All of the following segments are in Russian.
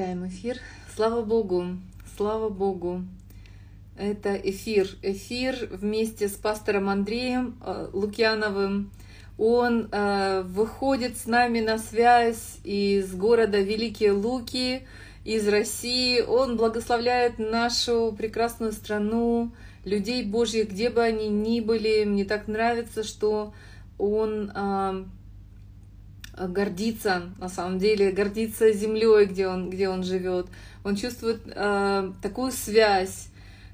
Начинаем эфир. Слава Богу, слава Богу. Это эфир. Эфир вместе с пастором Андреем э, Лукьяновым. Он э, выходит с нами на связь из города Великие Луки, из России. Он благословляет нашу прекрасную страну, людей Божьих, где бы они ни были. Мне так нравится, что он э, гордится, на самом деле, гордится землей, где он, где он живет. Он чувствует э, такую связь,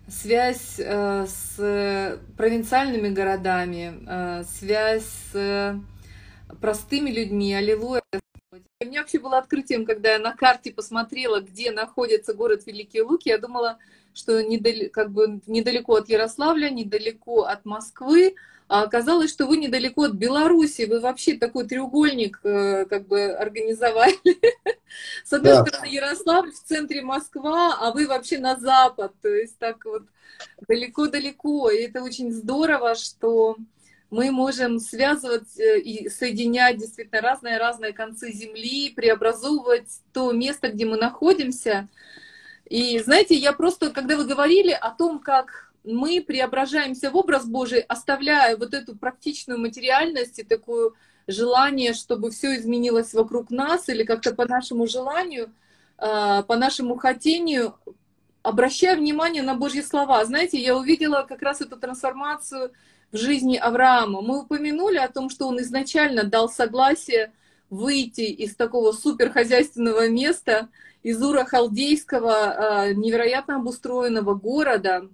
связь э, с провинциальными городами, э, связь с простыми людьми. Аллилуйя. У меня вообще было открытием, когда я на карте посмотрела, где находится город Великие Луки, я думала, что недалеко, как бы недалеко от Ярославля, недалеко от Москвы, оказалось, что вы недалеко от Беларуси, вы вообще такой треугольник э, как бы организовали. С одной да. стороны Ярославль, в центре Москва, а вы вообще на запад, то есть так вот далеко-далеко. И это очень здорово, что мы можем связывать э, и соединять действительно разные-разные концы Земли, преобразовывать то место, где мы находимся. И знаете, я просто, когда вы говорили о том, как мы преображаемся в образ Божий, оставляя вот эту практичную материальность и такое желание, чтобы все изменилось вокруг нас или как-то по нашему желанию, а, по нашему хотению, обращая внимание на Божьи слова. Знаете, я увидела как раз эту трансформацию в жизни Авраама. Мы упомянули о том, что он изначально дал согласие выйти из такого суперхозяйственного места, из Ура Халдейского, а, невероятно обустроенного города,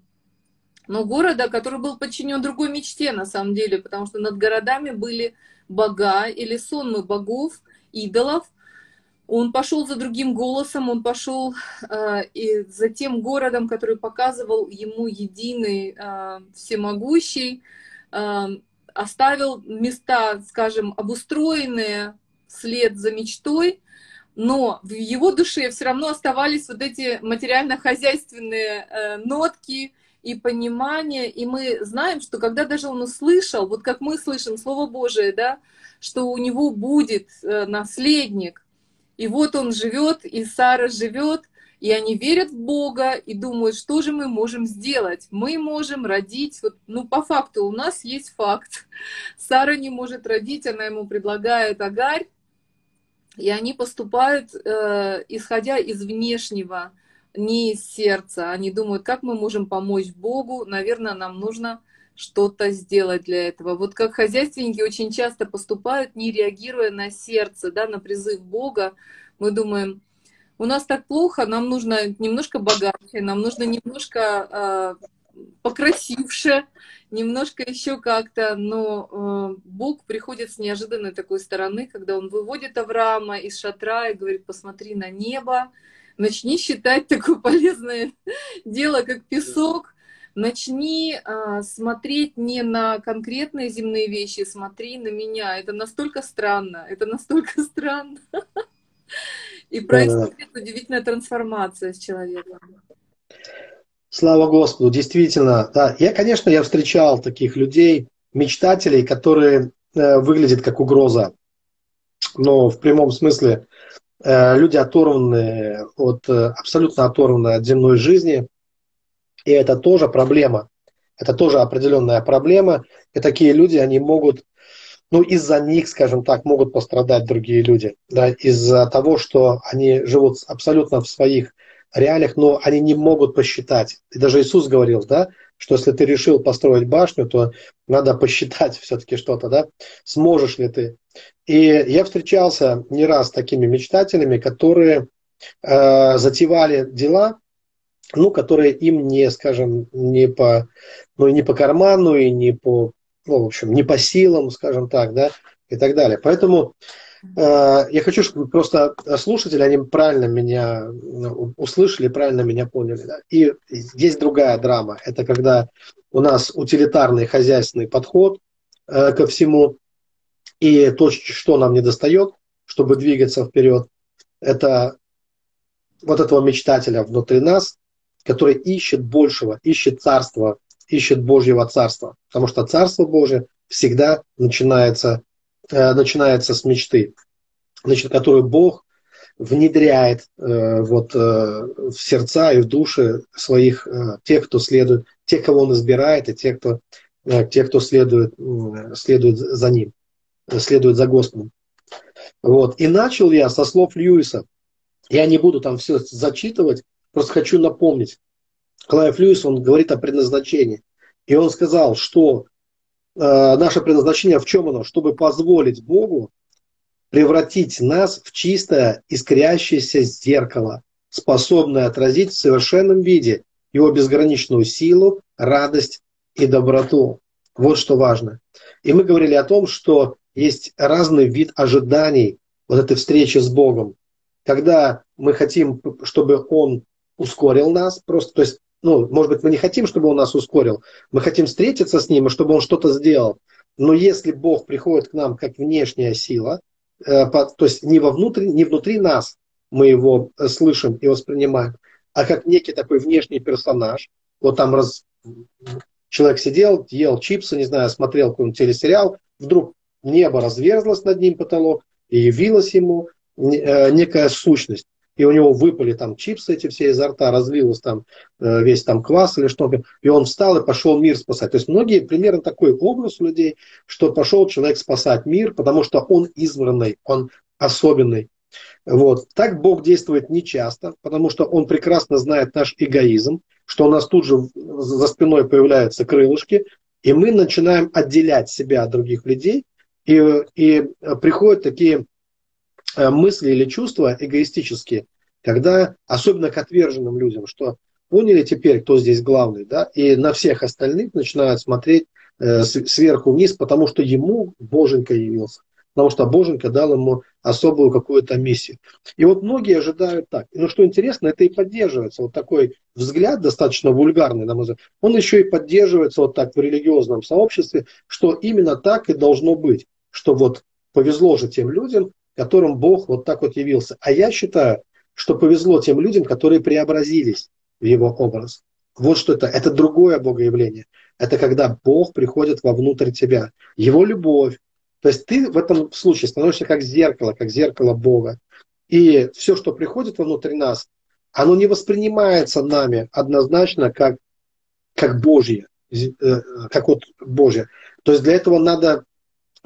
но города, который был подчинен другой мечте на самом деле, потому что над городами были бога или сонмы богов, идолов. Он пошел за другим голосом, он пошел э, и за тем городом, который показывал ему единый э, всемогущий, э, оставил места, скажем, обустроенные вслед за мечтой, но в его душе все равно оставались вот эти материально-хозяйственные э, нотки, и понимание, и мы знаем, что когда даже он услышал, вот как мы слышим Слово Божие, да, что у него будет э, наследник, и вот он живет, и Сара живет, и они верят в Бога и думают, что же мы можем сделать. Мы можем родить, вот, ну по факту у нас есть факт. Сара не может родить, она ему предлагает Агарь, и они поступают, э, исходя из внешнего не из сердца. Они думают, как мы можем помочь Богу. Наверное, нам нужно что-то сделать для этого. Вот как хозяйственники очень часто поступают, не реагируя на сердце, да, на призыв Бога. Мы думаем, у нас так плохо, нам нужно немножко богаче, нам нужно немножко э, покрасивше, немножко еще как-то, но э, Бог приходит с неожиданной такой стороны, когда Он выводит Авраама из шатра и говорит, посмотри на небо, начни считать такое полезное дело, как песок, начни а, смотреть не на конкретные земные вещи, смотри на меня. Это настолько странно, это настолько странно. И происходит удивительная трансформация с человеком. Слава Господу, действительно. Да. Я, конечно, я встречал таких людей, мечтателей, которые э, выглядят как угроза. Но в прямом смысле Э, люди оторваны от, э, абсолютно оторваны от земной жизни, и это тоже проблема. Это тоже определенная проблема, и такие люди, они могут, ну, из-за них, скажем так, могут пострадать другие люди, да, из-за того, что они живут абсолютно в своих реалиях, но они не могут посчитать. И даже Иисус говорил, да, что если ты решил построить башню, то надо посчитать все-таки что-то, да, сможешь ли ты. И я встречался не раз с такими мечтателями, которые э, затевали дела, ну, которые им не, скажем, не по, ну, не по карману и не по, ну, в общем, не по силам, скажем так, да, и так далее. Поэтому я хочу, чтобы просто слушатели, они правильно меня ну, услышали, правильно меня поняли. Да? И есть другая драма. Это когда у нас утилитарный хозяйственный подход э, ко всему. И то, что нам не достает, чтобы двигаться вперед, это вот этого мечтателя внутри нас, который ищет большего, ищет царства, ищет Божьего царства. Потому что царство Божие всегда начинается Э, начинается с мечты, значит, которую Бог внедряет э, вот, э, в сердца и в души своих э, тех, кто следует, тех, кого он избирает, и тех, кто, э, тех, кто следует, э, следует за ним, следует за Господом. Вот. И начал я со слов Льюиса. Я не буду там все зачитывать, просто хочу напомнить. Клайв Льюис, он говорит о предназначении. И он сказал, что э, наше предназначение в чем оно? Чтобы позволить Богу превратить нас в чистое искрящееся зеркало, способное отразить в совершенном виде его безграничную силу, радость и доброту. Вот что важно. И мы говорили о том, что есть разный вид ожиданий вот этой встречи с Богом. Когда мы хотим, чтобы Он ускорил нас, просто, то есть, ну, может быть, мы не хотим, чтобы Он нас ускорил, мы хотим встретиться с Ним, и чтобы Он что-то сделал. Но если Бог приходит к нам как внешняя сила, э, то есть не, вовнутрь, не внутри нас мы его э, слышим и воспринимаем, а как некий такой внешний персонаж, вот там раз, человек сидел, ел чипсы, не знаю, смотрел какой-нибудь телесериал, вдруг небо разверзлось над ним потолок, и явилась ему э, некая сущность. И у него выпали там чипсы эти все изо рта, разлилось там э, весь там квас или что-то. И он встал и пошел мир спасать. То есть многие примерно такой образ у людей, что пошел человек спасать мир, потому что он избранный, он особенный. Вот. Так Бог действует нечасто, потому что Он прекрасно знает наш эгоизм, что у нас тут же за спиной появляются крылышки, и мы начинаем отделять себя от других людей, и, и приходят такие э, мысли или чувства эгоистические, когда, особенно к отверженным людям, что поняли теперь, кто здесь главный, да, и на всех остальных начинают смотреть э, сверху вниз, потому что ему Боженька явился потому что Боженька дал ему особую какую-то миссию. И вот многие ожидают так. Но что интересно, это и поддерживается. Вот такой взгляд, достаточно вульгарный, на мой взгляд, он еще и поддерживается вот так в религиозном сообществе, что именно так и должно быть. Что вот повезло же тем людям, которым Бог вот так вот явился. А я считаю, что повезло тем людям, которые преобразились в его образ. Вот что это. Это другое богоявление. Это когда Бог приходит вовнутрь тебя. Его любовь, то есть ты в этом случае становишься как зеркало, как зеркало Бога. И все, что приходит внутрь нас, оно не воспринимается нами однозначно как, как Божье, э, как вот Божье. То есть для этого надо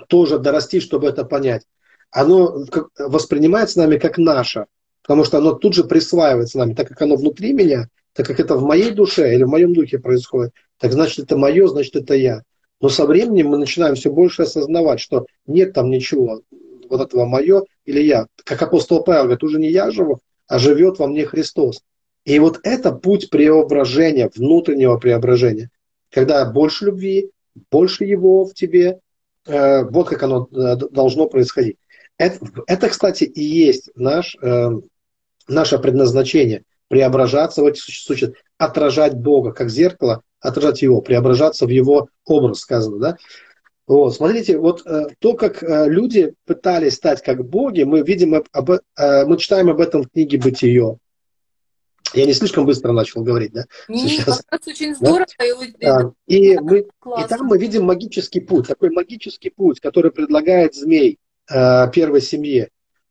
тоже дорасти, чтобы это понять. Оно воспринимается нами как наше, потому что оно тут же присваивается нами, так как оно внутри меня, так как это в моей душе или в моем духе происходит, так значит это мое, значит это я. Но со временем мы начинаем все больше осознавать, что нет там ничего, вот этого мое или я. Как апостол Павел говорит, уже не я живу, а живет во мне Христос. И вот это путь преображения, внутреннего преображения. Когда больше любви, больше Его в тебе, э, вот как оно э, должно происходить. Это, это кстати, и есть наш, э, наше предназначение – преображаться в эти существа, отражать Бога как зеркало отражать его, преображаться в его образ, сказано, да? Вот, смотрите, вот э, то, как э, люди пытались стать как боги, мы видим, об, э, мы читаем об этом в книге «Бытие». Я не слишком быстро начал говорить, да? Не, Сейчас. очень здорово. Да? И, и, мы, и там мы видим магический путь, такой магический путь, который предлагает змей первой семье.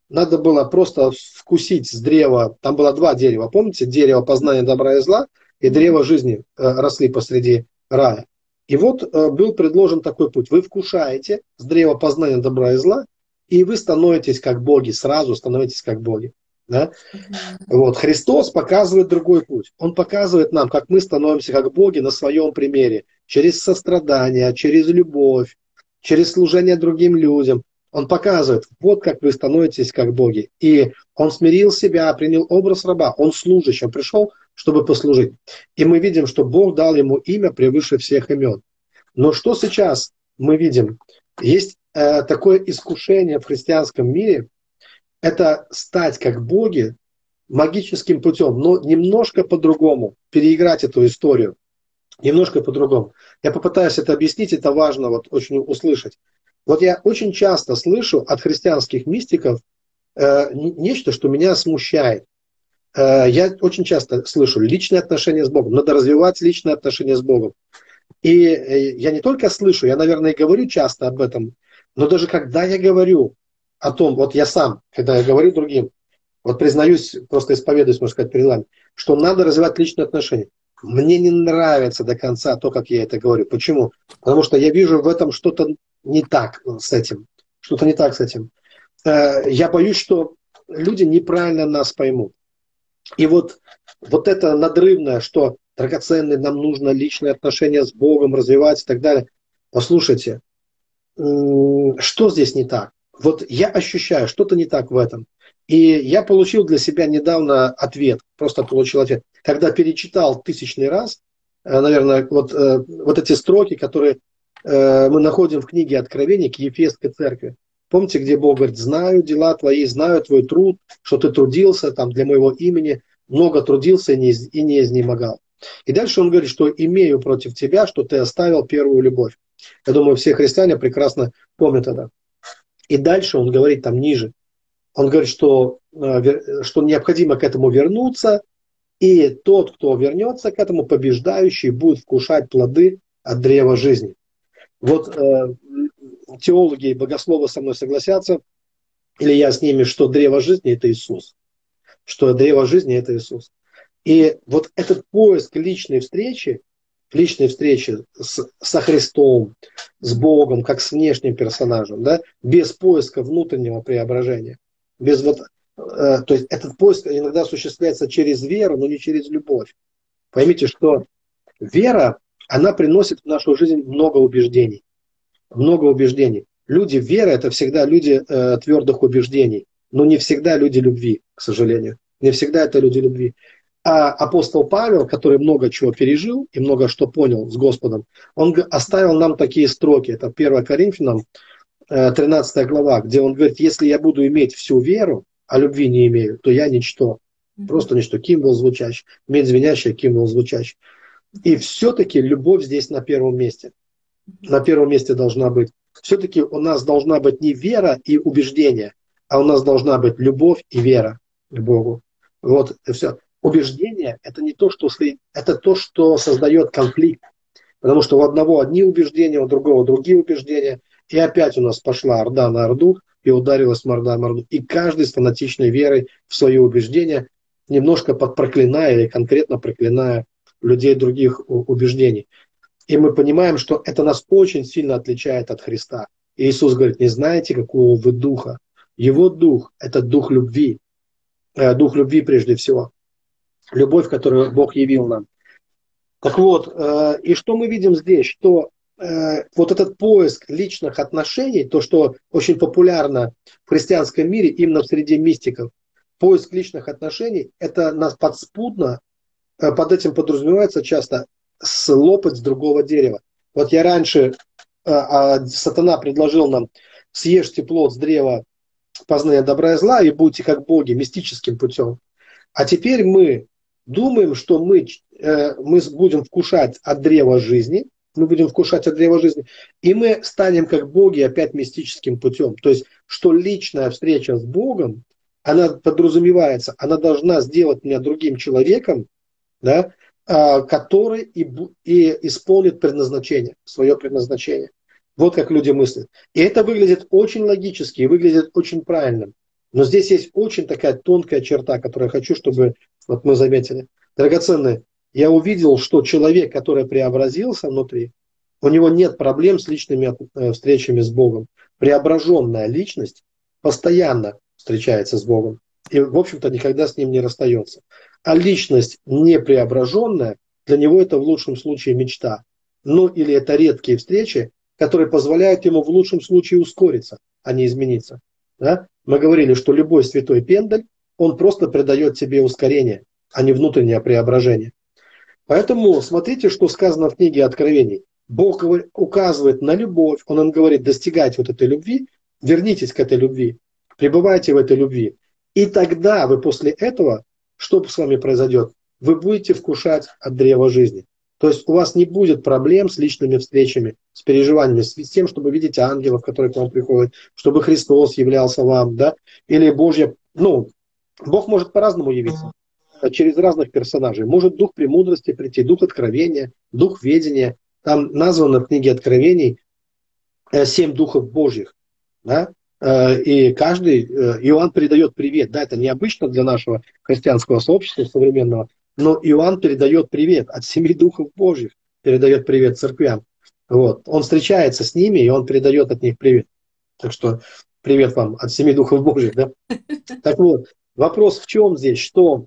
Надо было просто вкусить с древа, там было два дерева, помните, дерево познания добра и зла – и древо жизни э, росли посреди рая. И вот э, был предложен такой путь. Вы вкушаете с древа познания добра и зла, и вы становитесь как боги, сразу становитесь как боги. Да? Вот. Христос показывает другой путь. Он показывает нам, как мы становимся как боги на своем примере. Через сострадание, через любовь, через служение другим людям. Он показывает, вот как вы становитесь как боги. И он смирил себя, принял образ раба. Он служащий, он пришел чтобы послужить. И мы видим, что Бог дал ему имя превыше всех имен. Но что сейчас мы видим? Есть э, такое искушение в христианском мире, это стать как боги магическим путем, но немножко по-другому, переиграть эту историю. Немножко по-другому. Я попытаюсь это объяснить, это важно вот очень услышать. Вот я очень часто слышу от христианских мистиков э, нечто, что меня смущает. Э, я очень часто слышу личные отношения с Богом. Надо развивать личные отношения с Богом. И э, я не только слышу, я, наверное, и говорю часто об этом, но даже когда я говорю о том, вот я сам, когда я говорю другим, вот признаюсь, просто исповедуюсь, можно сказать, перед вами, что надо развивать личные отношения. Мне не нравится до конца то, как я это говорю. Почему? Потому что я вижу в этом что-то не так с этим. Что-то не так с этим. Э, я боюсь, что люди неправильно нас поймут. И вот, вот это надрывное, что драгоценные, нам нужно личные отношения с Богом развивать и так далее. Послушайте, что здесь не так? Вот я ощущаю, что-то не так в этом. И я получил для себя недавно ответ, просто получил ответ. Когда перечитал тысячный раз, э, наверное, вот, э, вот эти строки, которые э, мы находим в книге Откровения к Ефесской церкви. Помните, где Бог говорит, знаю дела твои, знаю твой труд, что ты трудился там для моего имени, много трудился и не, и не изнемогал. И дальше он говорит, что имею против тебя, что ты оставил первую любовь. Я думаю, все христиане прекрасно помнят это. И дальше он говорит там ниже. Он говорит, что, э, что необходимо к этому вернуться, и тот, кто вернется к этому, побеждающий, будет вкушать плоды от древа жизни. Вот э, теологи и богословы со мной согласятся, или я с ними, что древо жизни – это Иисус. Что древо жизни – это Иисус. И вот этот поиск личной встречи, личной встречи с, со Христом, с Богом, как с внешним персонажем, да, без поиска внутреннего преображения, без вот, э, то есть этот поиск иногда осуществляется через веру, но не через любовь. Поймите, что вера, она приносит в нашу жизнь много убеждений. Много убеждений. Люди веры – это всегда люди э, твердых убеждений, но не всегда люди любви, к сожалению. Не всегда это люди любви. А апостол Павел, который много чего пережил и много что понял с Господом, он оставил нам такие строки. Это 1 Коринфянам, 13 э, глава, где он говорит, если я буду иметь всю веру, а любви не имею, то я ничто. Просто ничто. Ким был звучащий. Медь звенящая, ким был звучащий. И все-таки любовь здесь на первом месте. На первом месте должна быть. Все-таки у нас должна быть не вера и убеждение, а у нас должна быть любовь и вера к Богу. Вот и все убеждение это не то, что это то, что создает конфликт. Потому что у одного одни убеждения, у другого другие убеждения. И опять у нас пошла орда на орду, и ударилась морда на орду. И каждый с фанатичной верой в свои убеждения, немножко подпроклиная или конкретно проклиная людей других убеждений. И мы понимаем, что это нас очень сильно отличает от Христа. И Иисус говорит, не знаете, какого вы духа. Его дух – это дух любви. Э, дух любви прежде всего любовь, которую Бог явил нам. Так вот, э, и что мы видим здесь, что э, вот этот поиск личных отношений, то, что очень популярно в христианском мире, именно в среде мистиков, поиск личных отношений, это нас подспудно, под этим подразумевается часто слопать с другого дерева. Вот я раньше, а сатана предложил нам, съешьте плод с древа познания добра и зла и будьте как боги мистическим путем. А теперь мы думаем, что мы, э, мы будем вкушать от древа жизни, мы будем вкушать от древа жизни, и мы станем как боги опять мистическим путем. То есть, что личная встреча с Богом, она подразумевается, она должна сделать меня другим человеком, да, а, который и, и исполнит предназначение, свое предназначение. Вот как люди мыслят. И это выглядит очень логически и выглядит очень правильным. Но здесь есть очень такая тонкая черта, которую я хочу, чтобы вот мы заметили. Драгоценные, я увидел, что человек, который преобразился внутри, у него нет проблем с личными э, встречами с Богом. Преображенная личность постоянно встречается с Богом. И, в общем-то, никогда с ним не расстается. А личность не преображенная, для него это в лучшем случае мечта. Ну или это редкие встречи, которые позволяют ему в лучшем случае ускориться, а не измениться. Да? Мы говорили, что любой святой пендаль, он просто придает тебе ускорение, а не внутреннее преображение. Поэтому смотрите, что сказано в книге Откровений. Бог указывает на любовь, Он нам говорит, достигать вот этой любви, вернитесь к этой любви, пребывайте в этой любви. И тогда вы после этого, что с вами произойдет? Вы будете вкушать от древа жизни. То есть у вас не будет проблем с личными встречами, с переживаниями, с тем, чтобы видеть ангелов, которые к вам приходят, чтобы Христос являлся вам, да, или Божья, ну, Бог может по-разному явиться, а через разных персонажей. Может дух премудрости прийти, дух откровения, дух ведения. Там названо в книге Откровений э, семь духов Божьих, да, и каждый, э, Иоанн передает привет. Да, это необычно для нашего христианского сообщества современного, но Иоанн передает привет от семи духов Божьих, передает привет церквям. Вот. Он встречается с ними, и он передает от них привет. Так что привет вам от семи духов Божьих. Да? Так вот, вопрос в чем здесь, что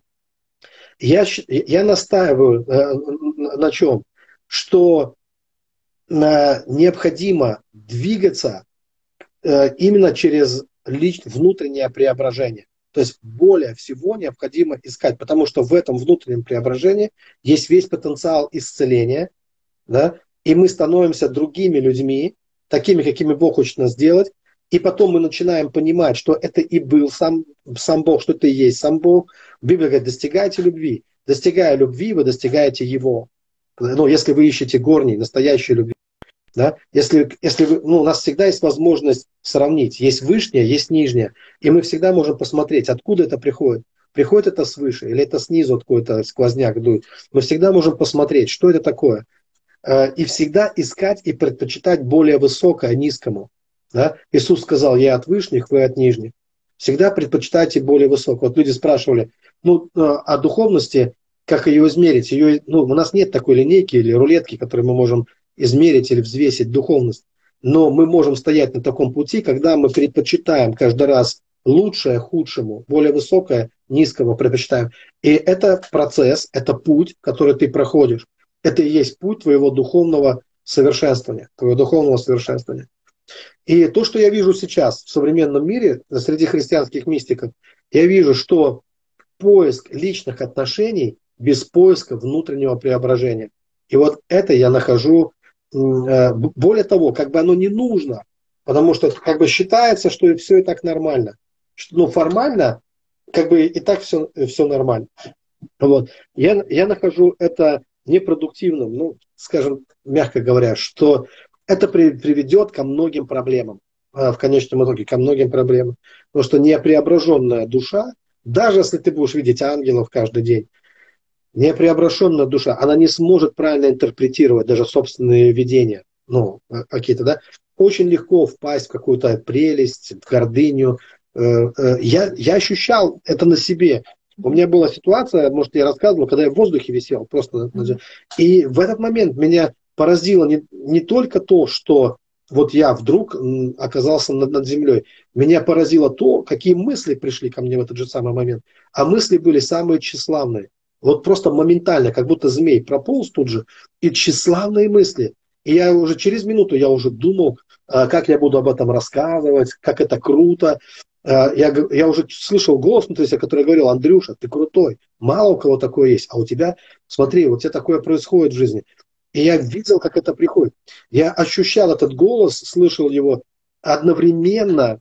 я, я настаиваю э, на чем? Что э, необходимо двигаться э, именно через лич, внутреннее преображение. То есть более всего необходимо искать, потому что в этом внутреннем преображении есть весь потенциал исцеления, да, и мы становимся другими людьми, такими, какими Бог хочет нас сделать, и потом мы начинаем понимать, что это и был сам, сам Бог, что это и есть сам Бог. Библия говорит, достигайте любви. Достигая любви, вы достигаете Его. Ну, если вы ищете горней, настоящей любви. Да? Если, если вы, ну, у нас всегда есть возможность сравнить. Есть вышняя, есть нижняя. И мы всегда можем посмотреть, откуда это приходит. Приходит это свыше или это снизу какой-то сквозняк дует. Мы всегда можем посмотреть, что это такое. Э, и всегда искать и предпочитать более высокое низкому. Да? Иисус сказал, я от вышних, вы от нижних. Всегда предпочитайте более высокое. Вот люди спрашивали, ну, э, о духовности, как ее измерить? Ее, ну, у нас нет такой линейки или рулетки, которой мы можем измерить или взвесить духовность. Но мы можем стоять на таком пути, когда мы предпочитаем каждый раз лучшее худшему, более высокое низкому предпочитаем. И это процесс, это путь, который ты проходишь. Это и есть путь твоего духовного совершенствования, твоего духовного совершенствования. И то, что я вижу сейчас в современном мире, среди христианских мистиков, я вижу, что поиск личных отношений без поиска внутреннего преображения. И вот это я нахожу, более того, как бы оно не нужно, потому что как бы считается, что все и так нормально. Что, ну, формально, как бы и так все, все нормально. Вот. Я, я нахожу это непродуктивным, ну, скажем, мягко говоря, что это при, приведет ко многим проблемам, а, в конечном итоге ко многим проблемам. Потому что непреображенная душа, даже если ты будешь видеть ангелов каждый день, непреображенная душа, она не сможет правильно интерпретировать даже собственные видения, ну, а, какие-то, да, очень легко впасть в какую-то прелесть, в гордыню. Э, э, я, я ощущал это на себе. У меня была ситуация, может, я рассказывал, когда я в воздухе висел просто. И в этот момент меня поразило не, не только то, что вот я вдруг оказался над, над землей. Меня поразило то, какие мысли пришли ко мне в этот же самый момент. А мысли были самые тщеславные. Вот просто моментально, как будто змей прополз тут же, и тщеславные мысли. И я уже через минуту я уже думал, а, как я буду об этом рассказывать, как это круто. А, я, я уже слышал голос внутри себя, который говорил, Андрюша, ты крутой, мало у кого такое есть, а у тебя, смотри, у тебя такое происходит в жизни. И я видел, как это приходит. Я ощущал этот голос, слышал его одновременно,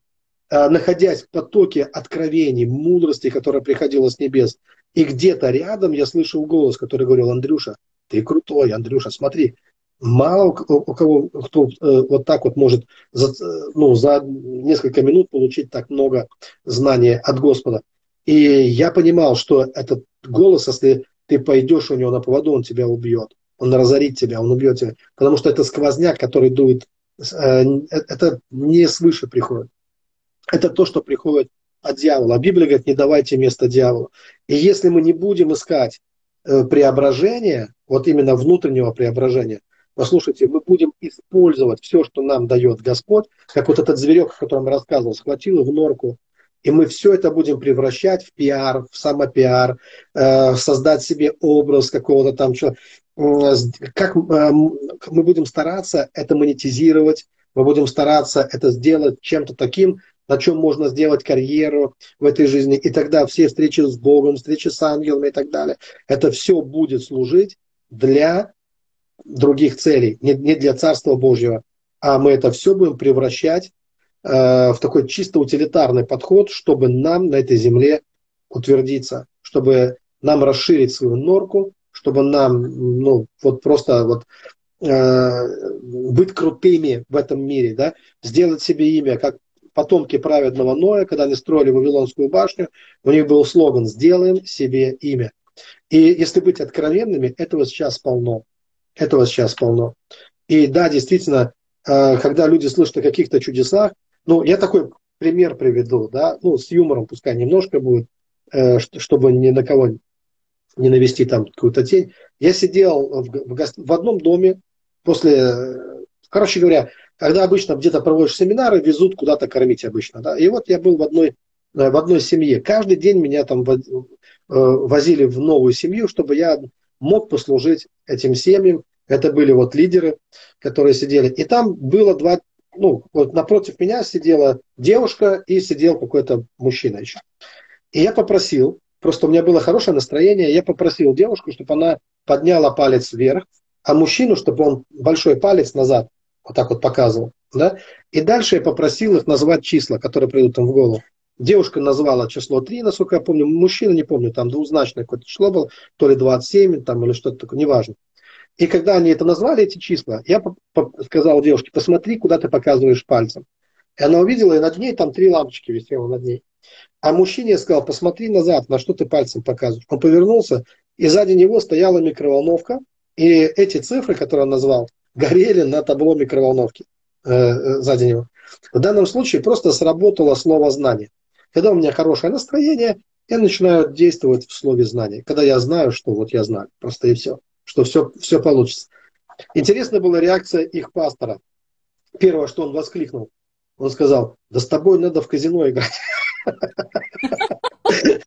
э, находясь в потоке откровений, мудрости, которая приходила с небес. И где-то рядом я слышал голос, который говорил, Андрюша, ты крутой, Андрюша, смотри, мало у кого кто э, вот так вот может за, ну, за несколько минут получить так много знаний от Господа. И я понимал, что этот голос, если ты пойдешь у него на поводу, он тебя убьет он разорит тебя, он убьет тебя. Потому что это сквозняк, который дует, э, это не свыше приходит. Это то, что приходит от дьявола. А Библия говорит, не давайте место дьяволу. И если мы не будем искать э, преображения, вот именно внутреннего преображения, послушайте, мы будем использовать все, что нам дает Господь, как вот этот зверек, о котором я рассказывал, схватил в норку, и мы все это будем превращать в пиар, в самопиар, э, создать себе образ какого-то там человека. Как э, мы будем стараться это монетизировать, мы будем стараться это сделать чем-то таким, на чем можно сделать карьеру в этой жизни. И тогда все встречи с Богом, встречи с ангелами и так далее, это все будет служить для других целей, не, не для Царства Божьего, а мы это все будем превращать Э, в такой чисто утилитарный подход, чтобы нам на этой земле утвердиться, чтобы нам расширить свою норку, чтобы нам, ну, вот просто вот э, быть крутыми в этом мире, да, сделать себе имя, как потомки праведного Ноя, когда они строили Вавилонскую башню, у них был слоган «Сделаем себе имя». И если быть откровенными, этого сейчас полно. Этого сейчас полно. И да, действительно, э, когда люди слышат о каких-то чудесах, ну, я такой пример приведу, да, ну, с юмором пускай немножко будет, э, чтобы ни на кого не навести там какую-то тень. Я сидел в, в, в одном доме после, короче говоря, когда обычно где-то проводишь семинары, везут куда-то кормить обычно, да, и вот я был в одной, э, в одной семье. Каждый день меня там э, возили в новую семью, чтобы я мог послужить этим семьям. Это были вот лидеры, которые сидели. И там было два, ну, вот напротив меня сидела девушка и сидел какой-то мужчина еще. И я попросил, просто у меня было хорошее настроение, я попросил девушку, чтобы она подняла палец вверх, а мужчину, чтобы он большой палец назад вот так вот показывал. Да? И дальше я попросил их назвать числа, которые придут им в голову. Девушка назвала число 3, насколько я помню. Мужчина, не помню, там двузначное какое-то число было, то ли 27, там, или что-то такое, неважно. И когда они это назвали, эти числа, я сказал девушке, посмотри, куда ты показываешь пальцем. И она увидела, и над ней там три лампочки висело над ней. А мужчине я сказал, посмотри назад, на что ты пальцем показываешь. Он повернулся, и сзади него стояла микроволновка, и эти цифры, которые он назвал, горели на табло микроволновки э, э, сзади него. В данном случае просто сработало слово знание. Когда у меня хорошее настроение, я начинаю действовать в слове знания. Когда я знаю, что вот я знаю, просто и все, что все, все получится. Интересная была реакция их пастора. Первое, что он воскликнул, он сказал, да с тобой надо в казино играть.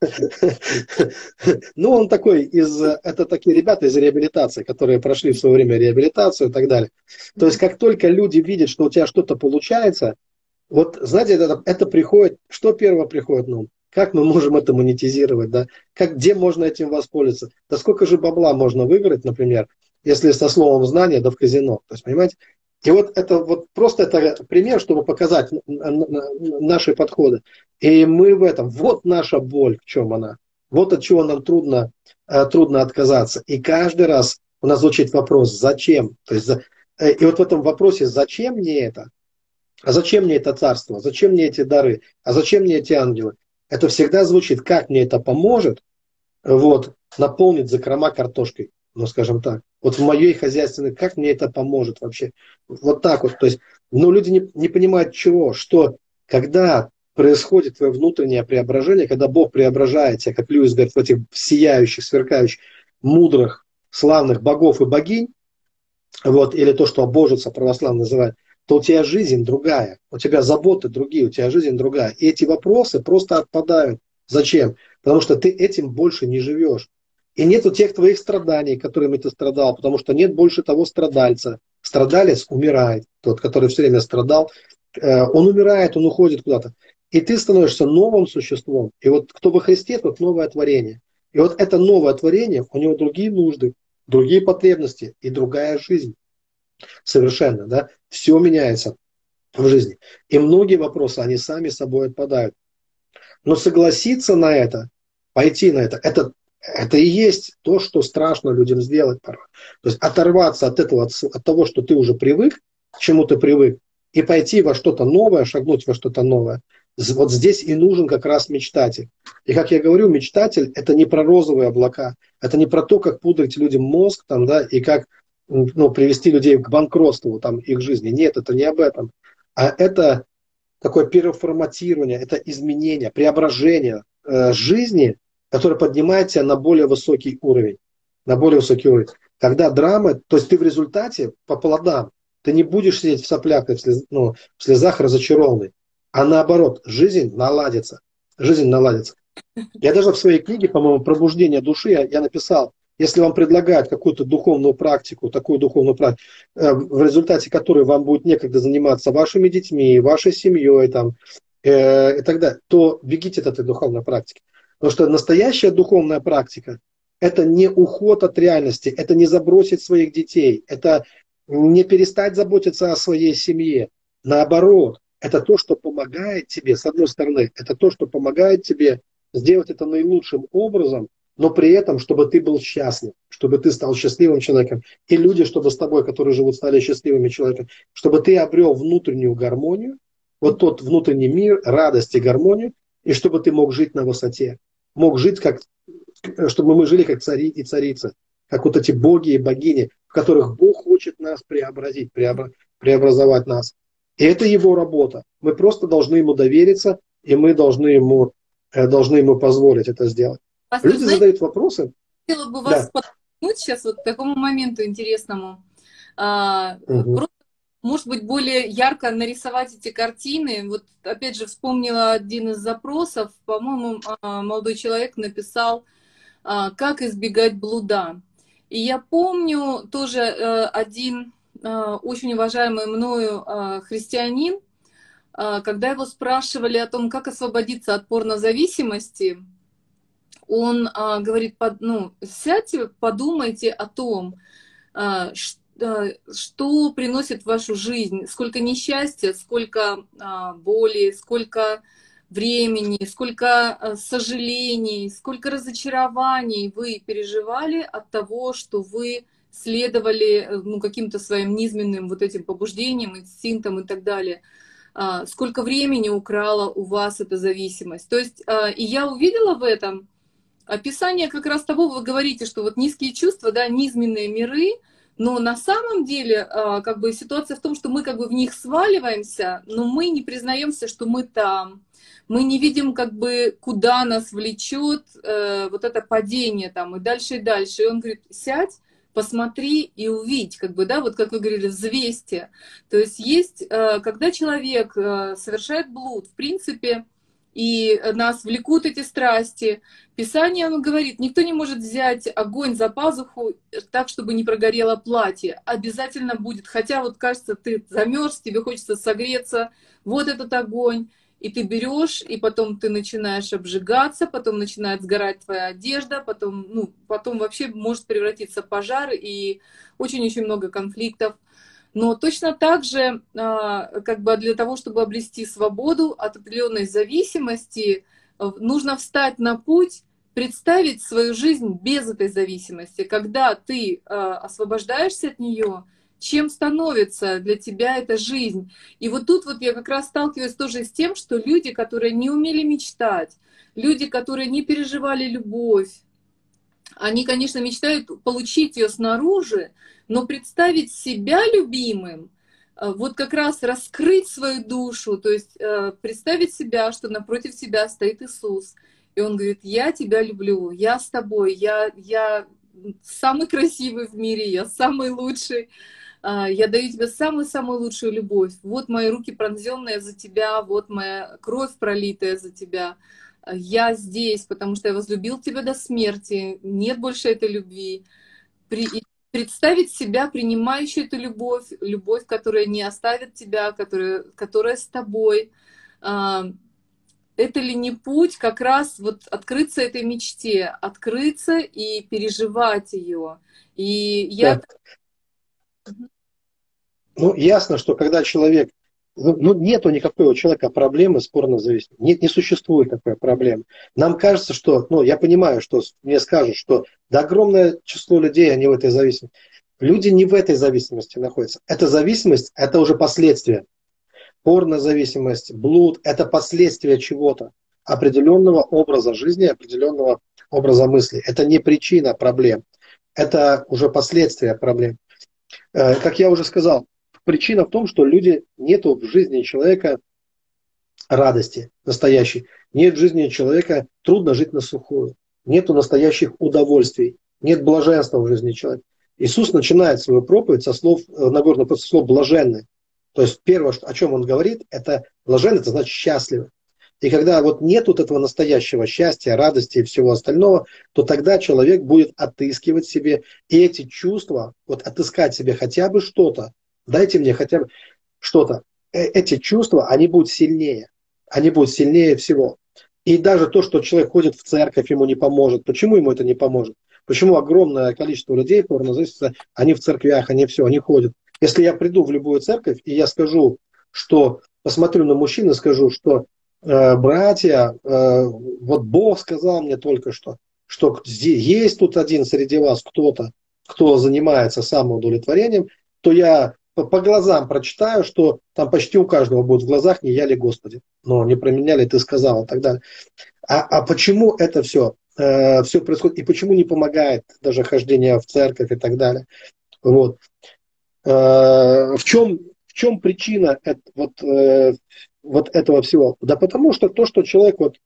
Ну, он такой из... Это такие ребята из реабилитации, которые прошли в свое время реабилитацию и так далее. То есть, как только люди видят, что у тебя что-то получается, вот, знаете, это, это приходит... Что первое приходит на ум? Как мы можем это монетизировать, да? Как, где можно этим воспользоваться? Да сколько же бабла можно выиграть, например, если со словом знания, да в казино. То есть, понимаете? И вот это вот просто это пример, чтобы показать наши подходы. И мы в этом, вот наша боль, в чем она. Вот от чего нам трудно, э, трудно отказаться. И каждый раз у нас звучит вопрос, зачем? То есть, э, и вот в этом вопросе, зачем мне это? А зачем мне это царство? Зачем мне эти дары? А зачем мне эти ангелы? Это всегда звучит, как мне это поможет вот, наполнить закрома картошкой ну, скажем так. Вот в моей хозяйственной, как мне это поможет вообще? Вот так вот. То есть, ну, люди не, не понимают чего, что когда происходит твое внутреннее преображение, когда Бог преображает тебя, как Льюис говорит, в этих сияющих, сверкающих, мудрых, славных богов и богинь, вот, или то, что обожится православно называют, то у тебя жизнь другая, у тебя заботы другие, у тебя жизнь другая. И эти вопросы просто отпадают. Зачем? Потому что ты этим больше не живешь. И нету тех твоих страданий, которыми ты страдал, потому что нет больше того страдальца. Страдалец умирает, тот, который все время страдал, э, он умирает, он уходит куда-то. И ты становишься новым существом. И вот кто во Христе, тот новое творение. И вот это новое творение, у него другие нужды, другие потребности и другая жизнь. Совершенно, да? Все меняется в жизни. И многие вопросы, они сами собой отпадают. Но согласиться на это, пойти на это, это это и есть то, что страшно людям сделать порой. То есть оторваться от этого, от, от того, что ты уже привык, к чему ты привык, и пойти во что-то новое, шагнуть во что-то новое. Вот здесь и нужен как раз мечтатель. И как я говорю, мечтатель – это не про розовые облака, это не про то, как пудрить людям мозг там, да, и как ну, привести людей к банкротству там, их жизни. Нет, это не об этом. А это такое переформатирование, это изменение, преображение э, жизни – который поднимает тебя на более высокий уровень. На более высокий уровень. Когда драмы, то есть ты в результате по плодам, ты не будешь сидеть в соплях и в, слез, ну, в слезах разочарованный, а наоборот, жизнь наладится. Жизнь наладится. Я даже в своей книге, по-моему, «Пробуждение души» я, я написал, если вам предлагают какую-то духовную практику, такую духовную практику, э, в результате которой вам будет некогда заниматься вашими детьми, вашей семьей там, э, и так далее, то бегите от этой духовной практики. Потому что настоящая духовная практика – это не уход от реальности, это не забросить своих детей, это не перестать заботиться о своей семье. Наоборот, это то, что помогает тебе, с одной стороны, это то, что помогает тебе сделать это наилучшим образом, но при этом, чтобы ты был счастлив, чтобы ты стал счастливым человеком, и люди, чтобы с тобой, которые живут, стали счастливыми человеками, чтобы ты обрел внутреннюю гармонию, вот тот внутренний мир, радость и гармонию, и чтобы ты мог жить на высоте мог жить как, чтобы мы жили как цари и царицы, как вот эти боги и богини, в которых Бог хочет нас преобразить, преобразовать нас. И это его работа. Мы просто должны ему довериться, и мы должны ему, э, должны ему позволить это сделать. Пастор, Люди знаете, задают вопросы. Хотела бы вас да. подтолкнуть сейчас вот к такому моменту интересному. Угу. Просто, может быть, более ярко нарисовать эти картины. Вот, опять же, вспомнила один из запросов. По-моему, а, молодой человек написал, а, как избегать блуда. И я помню тоже э, один э, очень уважаемый мною э, христианин, когда его спрашивали о том, как освободиться от порнозависимости, он говорит, ну, сядьте, подумайте о том, что приносит в вашу жизнь, сколько несчастья, сколько боли, сколько времени, сколько э, сожалений, сколько разочарований вы переживали от того, что вы следовали э, ну, каким-то своим низменным вот этим побуждениям, инстинктам и так далее. А, сколько времени украла у вас эта зависимость. То есть, а, и я увидела в этом описание как раз того, вы говорите, что вот низкие чувства, да, низменные миры, но на самом деле, а, как бы ситуация в том, что мы как бы в них сваливаемся, но мы не признаемся, что мы там. Мы не видим, как бы, куда нас влечет э, вот это падение там и дальше и дальше. И он говорит, сядь, посмотри и увидь, как бы, да, вот как вы говорили, взвесьте. То есть есть, э, когда человек э, совершает блуд, в принципе, и нас влекут эти страсти. Писание, оно говорит, никто не может взять огонь за пазуху так, чтобы не прогорело платье. Обязательно будет. Хотя вот кажется, ты замерз, тебе хочется согреться. Вот этот огонь. И ты берешь, и потом ты начинаешь обжигаться, потом начинает сгорать твоя одежда, потом, ну, потом вообще может превратиться в пожар, и очень-очень много конфликтов. Но точно так же, а, как бы для того, чтобы обрести свободу от определенной зависимости, э, нужно встать на путь, представить свою жизнь без этой зависимости. Когда ты а, освобождаешься от нее, чем становится для тебя эта жизнь. И вот тут вот я как раз сталкиваюсь тоже с тем, что люди, которые не умели мечтать, люди, которые не переживали любовь, они, конечно, мечтают получить ее снаружи, но представить себя любимым, э, вот как раз раскрыть свою душу, то есть э, представить себя, что напротив себя стоит Иисус, и Он говорит, я тебя люблю, я с тобой, я, я самый красивый в мире, я самый лучший, э, я даю тебе самую-самую лучшую любовь. Вот мои руки пронзенные за тебя, вот моя кровь пролитая за тебя. Я здесь, потому что я возлюбил тебя до смерти, нет больше этой любви представить себя принимающей эту любовь, любовь, которая не оставит тебя, которая, которая с тобой. А, это ли не путь как раз вот открыться этой мечте, открыться и переживать ее? И я... Ну, ясно, что когда человек ну, ну, нету никакой у человека проблемы с порнозависимостью. Нет, не существует такой проблемы. Нам кажется, что, ну, я понимаю, что мне скажут, что да огромное число людей, они в этой зависимости. Люди не в этой зависимости находятся. Эта зависимость, это уже последствия. Порнозависимость, блуд – это последствия чего-то. Определенного образа жизни, определенного образа мысли. Это не причина проблем. Это уже последствия проблем. Э, как я уже сказал, Причина в том, что люди нету в жизни человека радости настоящей. Нет в жизни человека, трудно жить на сухую. Нету настоящих удовольствий. Нет блаженства в жизни человека. Иисус начинает свою проповедь со слов, э, Нагорного со слов блаженны. То есть первое, о чем он говорит, это блаженны, это значит счастливы. И когда вот нет вот этого настоящего счастья, радости и всего остального, то тогда человек будет отыскивать себе и эти чувства, вот отыскать себе хотя бы что-то, Дайте мне хотя бы что-то. Э, эти чувства, они будут сильнее. Они будут сильнее всего. И даже то, что человек ходит в церковь, ему не поможет. Почему ему это не поможет? Почему огромное количество людей, они в церквях, они все, они ходят. Если я приду в любую церковь, и я скажу, что, посмотрю на мужчин и скажу, что э, братья, э, вот Бог сказал мне только что, что есть тут один среди вас кто-то, кто занимается самоудовлетворением, то я по глазам прочитаю, что там почти у каждого будет в глазах «не я ли Господи». Но не про меня ли ты сказал и так далее. А, а почему это все, э, все происходит и почему не помогает даже хождение в церковь и так далее. Вот. Э, в, чем, в чем причина это, вот, э, вот этого всего? Да потому что то, что человек вот,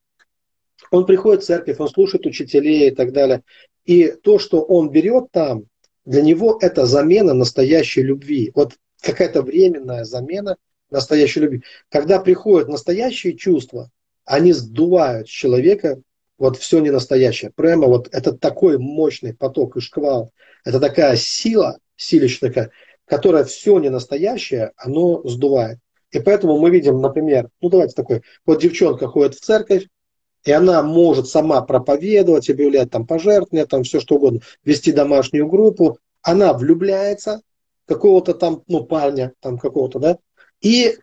он приходит в церковь, он слушает учителей и так далее, и то, что он берет там, для него это замена настоящей любви. Вот какая-то временная замена настоящей любви. Когда приходят настоящие чувства, они сдувают с человека вот все не настоящее. Прямо вот это такой мощный поток и шквал, это такая сила, силища которая все не настоящее, оно сдувает. И поэтому мы видим, например, ну давайте такой, вот девчонка ходит в церковь, и она может сама проповедовать, объявлять там пожертвования, там все что угодно, вести домашнюю группу, она влюбляется какого-то там, ну, парня, там какого-то, да, и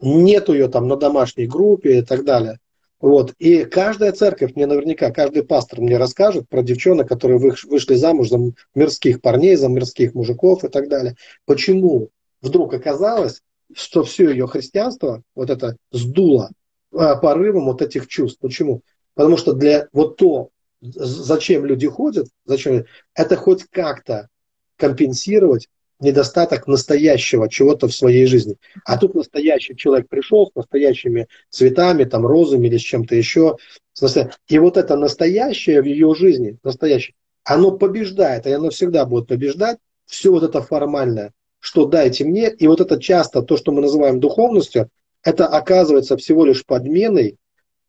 нет ее там на домашней группе и так далее. Вот. И каждая церковь мне наверняка, каждый пастор мне расскажет про девчонок, которые вышли замуж за мирских парней, за мирских мужиков и так далее. Почему вдруг оказалось, что все ее христианство, вот это сдуло порывом вот этих чувств. Почему? Потому что для вот то, зачем люди ходят, зачем, это хоть как-то компенсировать недостаток настоящего чего-то в своей жизни. А тут настоящий человек пришел с настоящими цветами, там, розами или с чем-то еще. И вот это настоящее в ее жизни, настоящее, оно побеждает, и оно всегда будет побеждать все вот это формальное, что дайте мне. И вот это часто то, что мы называем духовностью, это оказывается всего лишь подменой,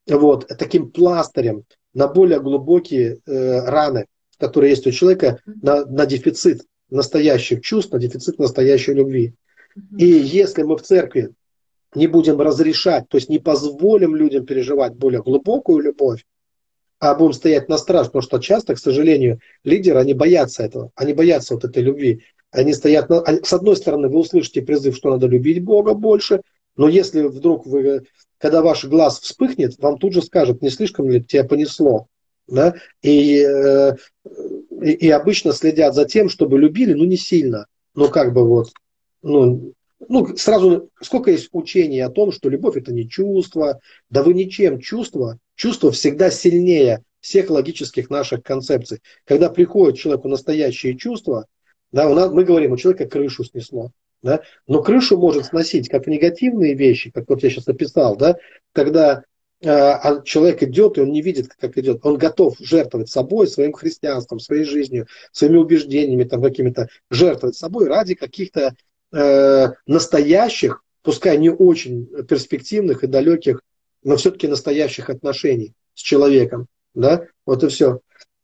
вот, таким пластырем на более глубокие э, раны, которые есть у человека, на, на дефицит настоящих чувств, на дефицит настоящей любви. И если мы в церкви не будем разрешать, то есть не позволим людям переживать более глубокую любовь, а будем стоять на страж, потому что часто, к сожалению, лидеры, они боятся этого, они боятся вот этой любви. Они стоят, на, с одной стороны, вы услышите призыв, что надо любить Бога больше, но если вдруг вы, когда ваш глаз вспыхнет, вам тут же скажут, не слишком ли тебя понесло, да, и, э, и, и обычно следят за тем, чтобы любили, ну не сильно, но как бы вот, ну, ну, сразу, сколько есть учений о том, что любовь это не чувство, да вы ничем чувство, чувство всегда сильнее всех логических наших концепций. Когда приходит человеку настоящие чувства, да, у нас, мы говорим, у человека крышу снесло. Да? Но крышу может сносить как негативные вещи, как вот я сейчас описал, да? когда а человек идет, и он не видит, как идет. Он готов жертвовать собой, своим христианством, своей жизнью, своими убеждениями, там, какими-то, жертвовать собой ради каких-то э, настоящих, пускай не очень перспективных и далеких, но все-таки настоящих отношений с человеком. Да? Вот и все.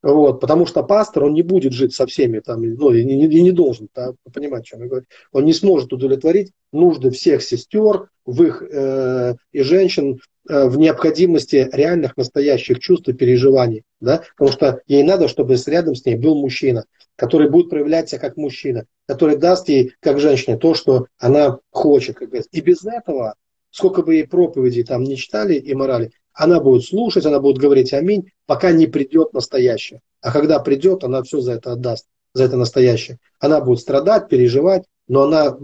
Вот, потому что пастор, он не будет жить со всеми, там, ну, и не, и не должен да, понимать, о чем я говорю. Он не сможет удовлетворить нужды всех сестер в их, э, и женщин э, в необходимости реальных, настоящих чувств и переживаний. Да? Потому что ей надо, чтобы рядом с ней был мужчина, который будет проявлять себя как мужчина, который даст ей, как женщине, то, что она хочет. Как. И без этого, сколько бы ей проповедей там не читали и морали, она будет слушать, она будет говорить аминь, пока не придет настоящее. А когда придет, она все за это отдаст, за это настоящее. Она будет страдать, переживать, но она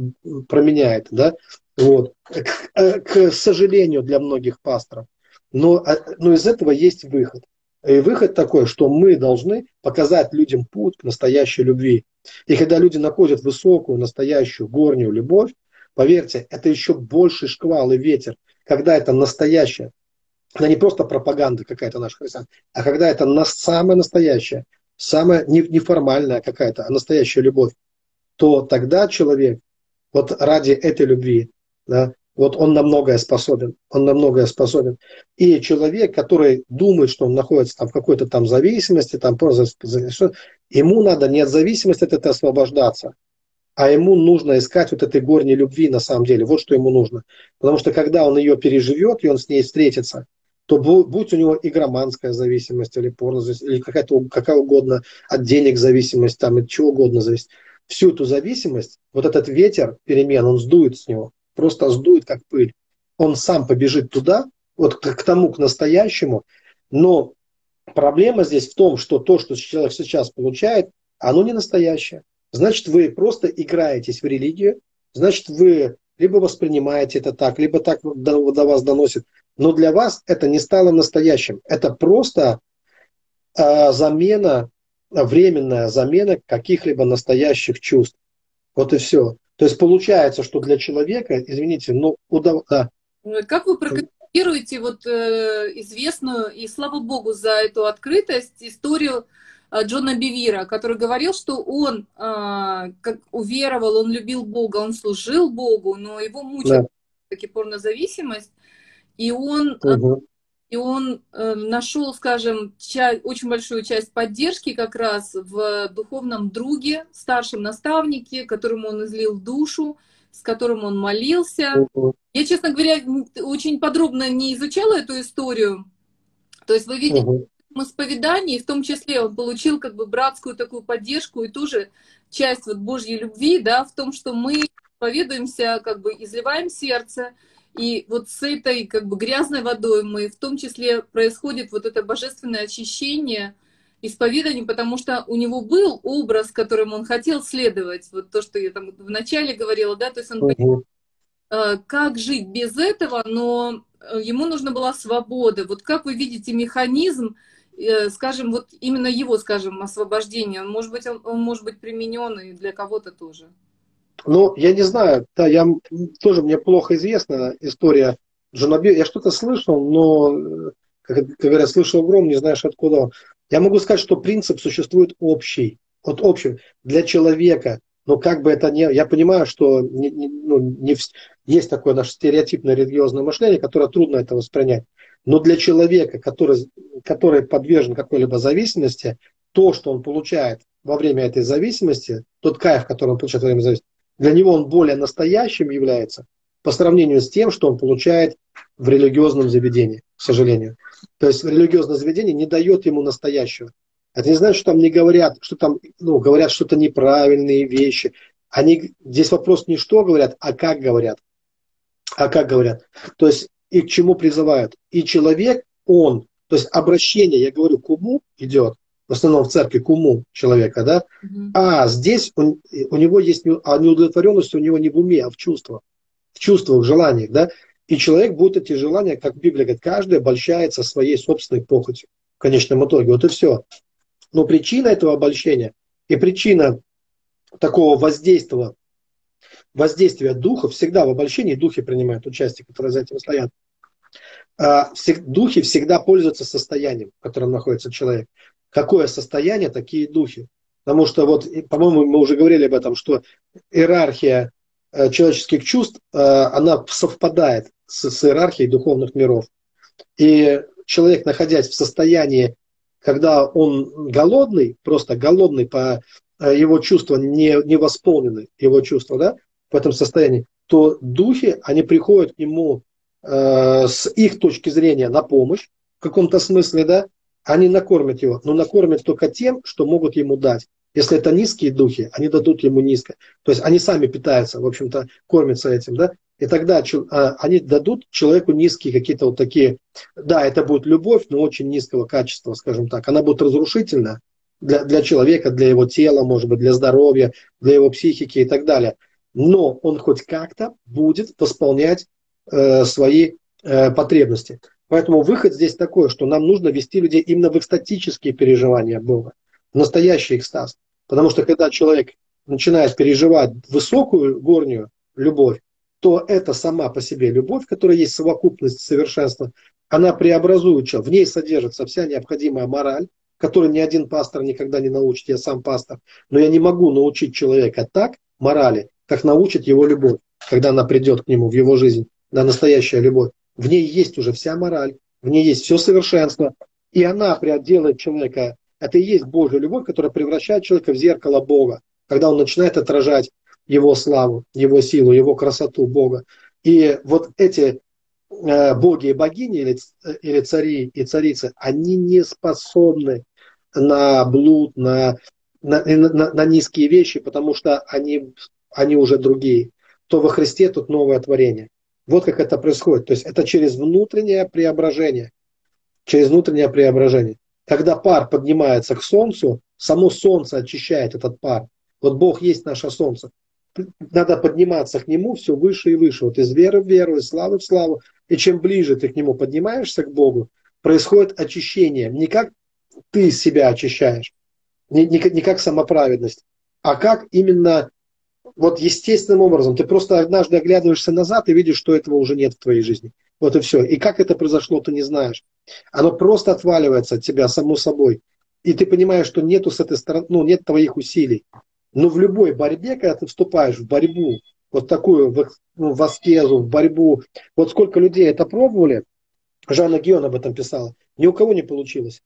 променяет, да, вот. К, э, к сожалению для многих пасторов. Но, а, но из этого есть выход. И выход такой, что мы должны показать людям путь к настоящей любви. И когда люди находят высокую, настоящую, горнюю любовь, поверьте, это еще больше шквал и ветер, когда это настоящее, она не просто пропаганда какая-то наша христиан, а когда это на самое настоящее, самая неформальная какая-то, а настоящая любовь, то тогда человек вот ради этой любви, да, вот он на многое способен, он на многое способен. И человек, который думает, что он находится там в какой-то там зависимости, там просто, ему надо не от зависимости от этого освобождаться, а ему нужно искать вот этой горней любви на самом деле. Вот что ему нужно. Потому что когда он ее переживет, и он с ней встретится, то будь у него игроманская зависимость или порнозависимость, или какая-то какая угодно от денег зависимость, там, от чего угодно зависит. Всю эту зависимость, вот этот ветер перемен, он сдует с него, просто сдует как пыль. Он сам побежит туда, вот к тому, к настоящему, но проблема здесь в том, что то, что человек сейчас получает, оно не настоящее. Значит, вы просто играетесь в религию, значит, вы либо воспринимаете это так, либо так до, до вас доносит но для вас это не стало настоящим. Это просто э, замена, временная замена каких-либо настоящих чувств. Вот и все. То есть получается, что для человека, извините, ну, удов... да. Как вы прокомментируете вот э, известную, и слава богу за эту открытость, историю Джона Бивира, который говорил, что он э, как уверовал, он любил Бога, он служил Богу, но его мучила да. таки порнозависимость, и он угу и он э, нашел, скажем, часть, очень большую часть поддержки как раз в духовном друге, старшем наставнике, которому он излил душу, с которым он молился. Uh-huh. Я, честно говоря, очень подробно не изучала эту историю. То есть вы видите, uh-huh. Исповедании, в том числе он получил как бы братскую такую поддержку и тоже часть вот Божьей любви, да, в том, что мы поведаемся, как бы изливаем сердце, и вот с этой как бы грязной водой мы в том числе происходит вот это божественное очищение, исповедание, потому что у него был образ, которым он хотел следовать. Вот то, что я там вначале говорила, да, то есть он угу. как жить без этого, но э, ему нужна была свобода. Вот как вы видите механизм, э, скажем, вот именно его, скажем, освобождения, может быть, он, он может быть применен и для кого-то тоже. Ну, я не знаю, да, я тоже мне плохо известна история Джонаби. Я что-то слышал, но, как, как говорят, слышал гром, не знаешь откуда Я могу сказать, что принцип существует общий. Вот общий для человека. Но как бы это ни... Я понимаю, что не, не, ну, не, есть такое наше стереотипное религиозное мышление, которое трудно это воспринять. Но для человека, который, который подвержен какой-либо зависимости, то, что он получает во время этой зависимости, тот кайф, который он получает во время зависимости, для него он более настоящим является по сравнению с тем, что он получает в религиозном заведении, к сожалению. То есть религиозное заведение не дает ему настоящего. Это не значит, что там не говорят, что там ну, говорят что-то неправильные вещи. Они, здесь вопрос не что говорят, а как говорят. А как говорят. То есть и к чему призывают. И человек, он, то есть обращение, я говорю, к уму идет, в основном в церкви к уму человека, да, угу. а здесь он, у него есть а неудовлетворенность у него не в уме, а в чувствах, в чувствах, в желаниях, да, и человек будет эти желания, как Библия говорит, каждый обольщается своей собственной похотью в конечном итоге, вот и все. Но причина этого обольщения и причина такого воздействия, воздействия духа, всегда в обольщении духи принимают участие, которые за этим стоят. А, духи всегда пользуются состоянием, в котором находится человек какое состояние, такие духи. Потому что вот, по-моему, мы уже говорили об этом, что иерархия э, человеческих чувств, э, она совпадает с, с иерархией духовных миров. И человек, находясь в состоянии, когда он голодный, просто голодный по э, его чувства не, не восполнены, его чувства, да, в этом состоянии, то духи, они приходят к нему э, с их точки зрения на помощь в каком-то смысле, да, они накормят его, но накормят только тем, что могут ему дать. Если это низкие духи, они дадут ему низко. То есть они сами питаются, в общем-то, кормятся этим, да? И тогда а, они дадут человеку низкие какие-то вот такие, да, это будет любовь, но очень низкого качества, скажем так. Она будет разрушительна для, для человека, для его тела, может быть, для здоровья, для его психики и так далее. Но он хоть как-то будет восполнять свои э, потребности. Поэтому выход здесь такой, что нам нужно вести людей именно в экстатические переживания Бога, в настоящий экстаз. Потому что когда человек начинает переживать высокую горнюю любовь, то это сама по себе любовь, которая есть совокупность совершенства, она преобразует человека. В ней содержится вся необходимая мораль, которую ни один пастор никогда не научит, я сам пастор. Но я не могу научить человека так, морали, как научит его любовь, когда она придет к нему в его жизнь, на настоящая любовь в ней есть уже вся мораль, в ней есть все совершенство, и она делает человека, это и есть Божья любовь, которая превращает человека в зеркало Бога, когда он начинает отражать его славу, его силу, его красоту Бога. И вот эти э, боги и богини, или, или цари и царицы, они не способны на блуд, на, на, на, на низкие вещи, потому что они, они уже другие. То во Христе тут новое творение. Вот как это происходит. То есть это через внутреннее преображение. Через внутреннее преображение. Когда пар поднимается к Солнцу, само Солнце очищает этот пар. Вот Бог есть наше Солнце. Надо подниматься к Нему все выше и выше. Вот из веры в веру, из славы в славу. И чем ближе ты к Нему поднимаешься к Богу, происходит очищение. Не как ты себя очищаешь, не, не, не как самоправедность, а как именно вот естественным образом. Ты просто однажды оглядываешься назад и видишь, что этого уже нет в твоей жизни. Вот и все. И как это произошло, ты не знаешь. Оно просто отваливается от тебя само собой. И ты понимаешь, что нету с этой стороны, ну, нет твоих усилий. Но в любой борьбе, когда ты вступаешь в борьбу, вот такую, в, ну, в аскезу, в борьбу, вот сколько людей это пробовали, Жанна Гион об этом писала, ни у кого не получилось.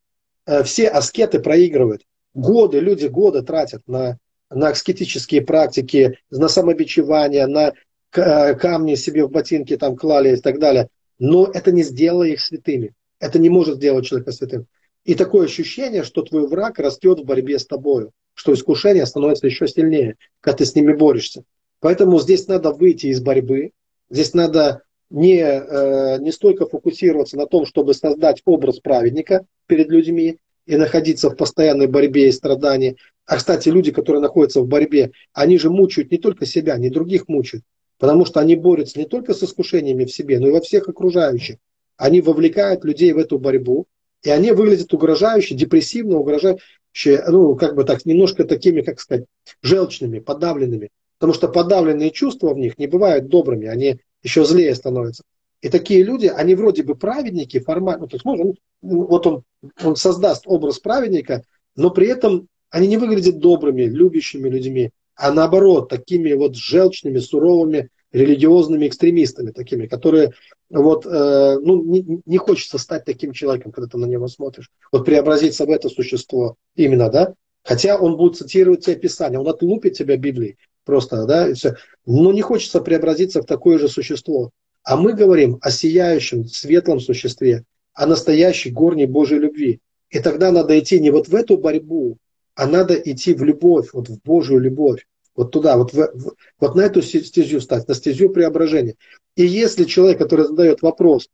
Э, все аскеты проигрывают. Годы, люди годы тратят на, на аскетические практики, на самобичевание, на э, камни себе в ботинки там клали и так далее. Но это не сделало их святыми. Это не может сделать человека святым. И такое ощущение, что твой враг растет в борьбе с тобой, что искушение становится еще сильнее, когда ты с ними борешься. Поэтому здесь надо выйти из борьбы, здесь надо не, э, не столько фокусироваться на том, чтобы создать образ праведника перед людьми и находиться в постоянной борьбе и страдании. А, кстати, люди, которые находятся в борьбе, они же мучают не только себя, не других мучают. Потому что они борются не только с искушениями в себе, но и во всех окружающих. Они вовлекают людей в эту борьбу, и они выглядят угрожающе, депрессивно, угрожающе, ну, как бы так, немножко такими, как сказать, желчными, подавленными. Потому что подавленные чувства в них не бывают добрыми, они еще злее становятся. И такие люди, они вроде бы праведники, формально, ну, то есть, может, вот он, он создаст образ праведника, но при этом они не выглядят добрыми, любящими людьми, а наоборот, такими вот желчными, суровыми, религиозными экстремистами, такими, которые вот, э, ну, не, не хочется стать таким человеком, когда ты на него смотришь. Вот преобразиться в это существо именно, да? Хотя он будет цитировать тебе Писание, он отлупит тебя Библией просто, да, и все. Но не хочется преобразиться в такое же существо. А мы говорим о сияющем, светлом существе, о настоящей горней Божьей любви. И тогда надо идти не вот в эту борьбу, а надо идти в любовь, вот в Божью любовь. Вот туда, вот, в, в, вот на эту стезю стать, на стезю преображения. И если человек, который задает вопрос,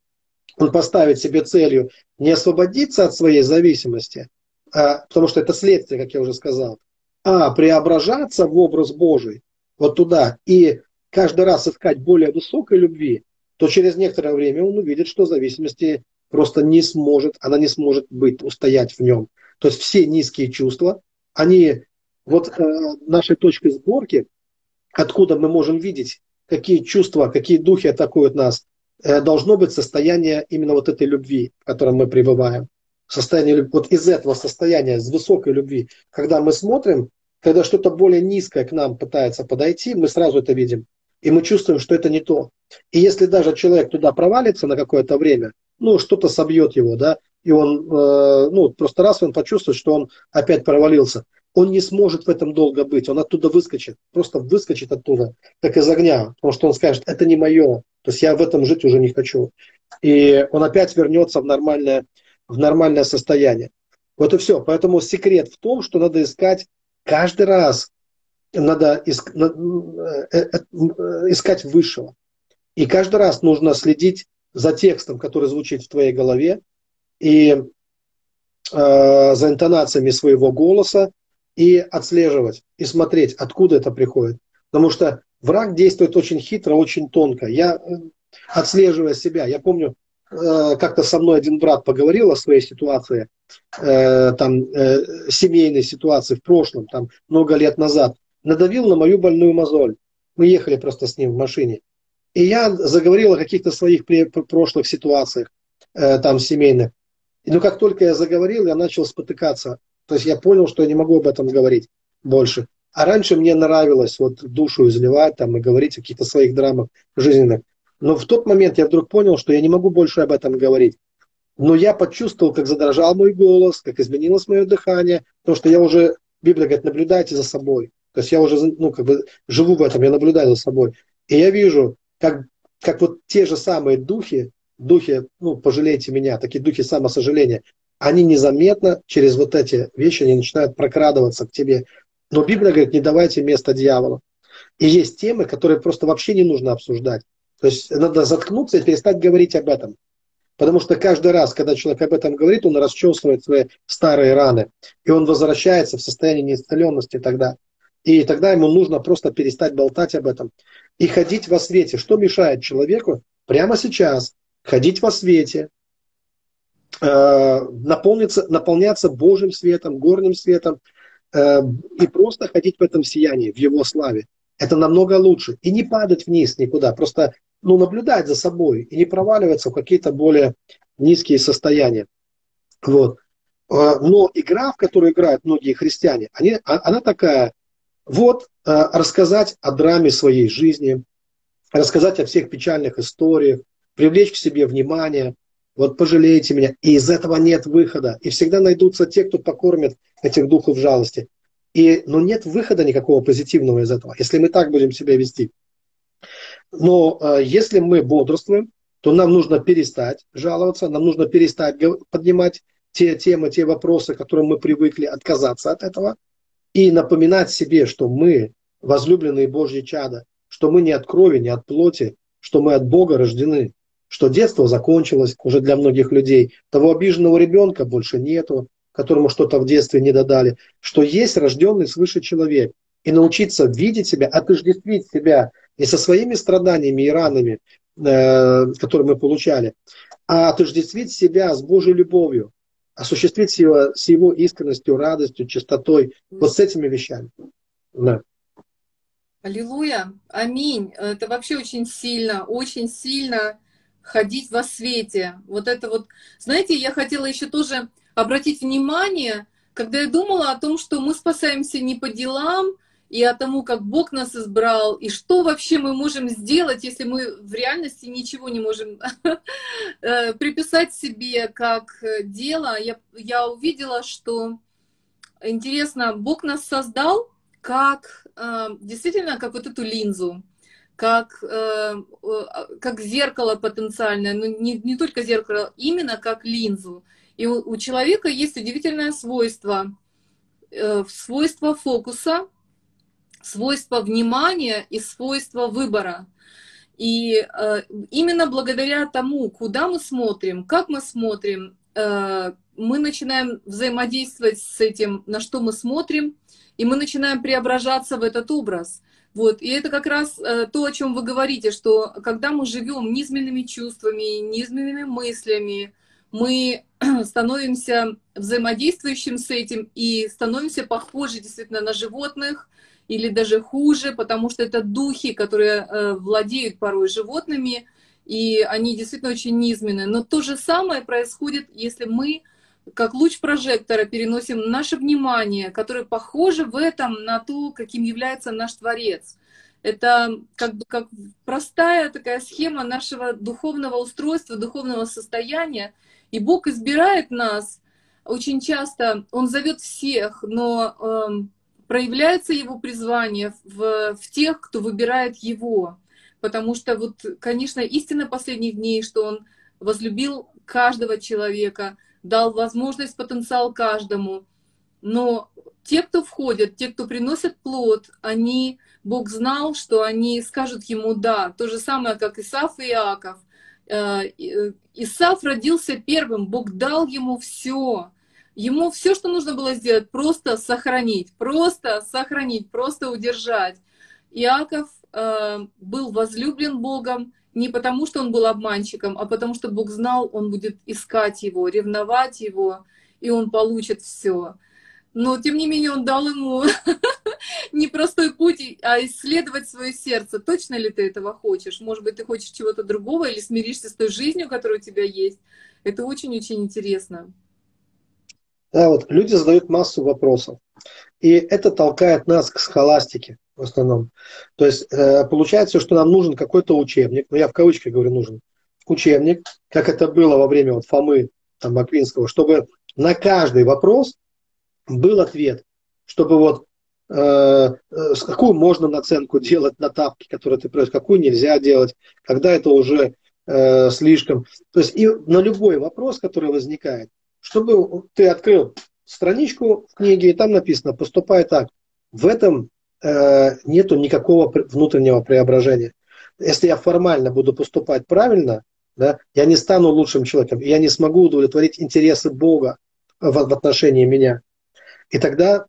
он поставит себе целью не освободиться от своей зависимости, а, потому что это следствие, как я уже сказал, а преображаться в образ Божий, вот туда, и каждый раз искать более высокой любви, то через некоторое время он увидит, что зависимости просто не сможет, она не сможет быть, устоять в нем. То есть все низкие чувства, они вот э, нашей точкой сборки, откуда мы можем видеть, какие чувства, какие духи атакуют нас, э, должно быть состояние именно вот этой любви, в котором мы пребываем. Состояние, вот из этого состояния, с высокой любви, когда мы смотрим, когда что-то более низкое к нам пытается подойти, мы сразу это видим. И мы чувствуем, что это не то. И если даже человек туда провалится на какое-то время, ну, что-то собьет его, да, и он, э, ну, просто раз он почувствует, что он опять провалился, он не сможет в этом долго быть, он оттуда выскочит, просто выскочит оттуда, как из огня, потому что он скажет, это не мое, то есть я в этом жить уже не хочу. И он опять вернется в нормальное, в нормальное состояние. Вот и все. Поэтому секрет в том, что надо искать каждый раз, надо э, э, э, искать высшего. И каждый раз нужно следить за текстом, который звучит в твоей голове, и э, за интонациями своего голоса, и отслеживать, и смотреть, откуда это приходит. Потому что враг действует очень хитро, очень тонко. Я, э, отслеживая себя, я помню, э, как-то со мной один брат поговорил о своей ситуации, э, там, семейной ситуации в прошлом, там, много лет назад, надавил на мою больную мозоль. Мы ехали просто с ним в машине. И я заговорил о каких-то своих прошлых ситуациях, там, семейных. И ну, как только я заговорил, я начал спотыкаться то есть я понял, что я не могу об этом говорить больше. А раньше мне нравилось вот душу изливать там, и говорить о каких-то своих драмах жизненных. Но в тот момент я вдруг понял, что я не могу больше об этом говорить. Но я почувствовал, как задрожал мой голос, как изменилось мое дыхание, потому что я уже, Библия говорит, наблюдайте за собой. То есть я уже ну, как бы живу в этом, я наблюдаю за собой. И я вижу, как, как вот те же самые духи, духи, ну, пожалейте меня, такие духи самосожаления, они незаметно через вот эти вещи они начинают прокрадываться к тебе. Но Библия говорит, не давайте место дьяволу. И есть темы, которые просто вообще не нужно обсуждать. То есть надо заткнуться и перестать говорить об этом. Потому что каждый раз, когда человек об этом говорит, он расчесывает свои старые раны. И он возвращается в состояние неисцеленности тогда. И тогда ему нужно просто перестать болтать об этом. И ходить во свете. Что мешает человеку прямо сейчас ходить во свете, Э, наполниться, наполняться Божьим светом, горним светом э, и просто ходить в этом сиянии, в Его славе. Это намного лучше. И не падать вниз никуда, просто ну, наблюдать за собой и не проваливаться в какие-то более низкие состояния. Вот. А, но игра, в которую играют многие христиане, они, а, она такая, вот рассказать о драме своей жизни, рассказать о всех печальных историях, привлечь к себе внимание, вот пожалейте меня. И из этого нет выхода. И всегда найдутся те, кто покормит этих духов жалости. И, но нет выхода никакого позитивного из этого, если мы так будем себя вести. Но э, если мы бодрствуем, то нам нужно перестать жаловаться, нам нужно перестать поднимать те темы, те вопросы, к которым мы привыкли, отказаться от этого и напоминать себе, что мы возлюбленные Божьи чада, что мы не от крови, не от плоти, что мы от Бога рождены, что детство закончилось уже для многих людей, того обиженного ребенка больше нету, которому что-то в детстве не додали, что есть рожденный свыше человек, и научиться видеть себя, отождествить себя не со своими страданиями и ранами, э, которые мы получали, а отождествить себя с Божьей любовью, осуществить его, с его искренностью, радостью, чистотой, вот с этими вещами. Да. Аллилуйя, аминь. Это вообще очень сильно, очень сильно ходить во свете. Вот это вот, знаете, я хотела еще тоже обратить внимание, когда я думала о том, что мы спасаемся не по делам, и о тому, как Бог нас избрал, и что вообще мы можем сделать, если мы в реальности ничего не можем э, приписать себе как дело. Я, я увидела, что интересно, Бог нас создал как э, действительно как вот эту линзу, как, э, как зеркало потенциальное, но не, не только зеркало, именно как линзу. И у, у человека есть удивительное свойство, свойство фокуса — свойство внимания и свойство выбора. И э, именно благодаря тому, куда мы смотрим, как мы смотрим, э, мы начинаем взаимодействовать с этим, на что мы смотрим, и мы начинаем преображаться в этот образ. Вот. И это как раз э, то, о чем вы говорите, что когда мы живем низменными чувствами, низменными мыслями, мы становимся взаимодействующим с этим и становимся похожи действительно на животных, или даже хуже, потому что это духи, которые э, владеют порой животными, и они действительно очень низменные. Но то же самое происходит, если мы как луч прожектора переносим наше внимание, которое похоже в этом на то, каким является наш Творец. Это как бы как простая такая схема нашего духовного устройства, духовного состояния. И Бог избирает нас очень часто, Он зовет всех, но эм, проявляется его призвание в, в тех, кто выбирает его. Потому что вот, конечно, истина последних дней, что он возлюбил каждого человека, дал возможность, потенциал каждому. Но те, кто входят, те, кто приносят плод, они, Бог знал, что они скажут ему «да». То же самое, как Исаф и Иаков. Э, Исаф родился первым, Бог дал ему все. Ему все, что нужно было сделать, просто сохранить, просто сохранить, просто удержать. Иаков э, был возлюблен Богом не потому, что он был обманщиком, а потому что Бог знал, он будет искать его, ревновать его, и он получит все. Но, тем не менее, он дал ему непростой путь, а исследовать свое сердце. Точно ли ты этого хочешь? Может быть, ты хочешь чего-то другого или смиришься с той жизнью, которая у тебя есть? Это очень-очень интересно. Да, вот люди задают массу вопросов. И это толкает нас к схоластике в основном. То есть э, получается, что нам нужен какой-то учебник, ну я в кавычках говорю нужен, учебник, как это было во время вот Фомы там, Аквинского, чтобы на каждый вопрос был ответ, чтобы вот э, э, какую можно наценку делать на тапки, которые ты просишь, какую нельзя делать, когда это уже э, слишком. То есть и на любой вопрос, который возникает, чтобы ты открыл страничку в книге, и там написано «поступай так». В этом нету никакого внутреннего преображения. Если я формально буду поступать правильно, да, я не стану лучшим человеком, я не смогу удовлетворить интересы Бога в, в отношении меня. И тогда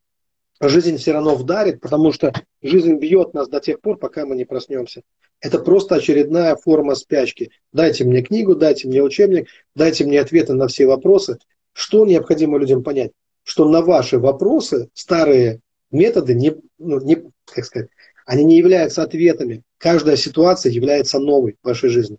жизнь все равно вдарит, потому что жизнь бьет нас до тех пор, пока мы не проснемся. Это просто очередная форма спячки. Дайте мне книгу, дайте мне учебник, дайте мне ответы на все вопросы, что необходимо людям понять? Что на ваши вопросы старые методы не, ну, не как сказать, Они не являются ответами. Каждая ситуация является новой в вашей жизни.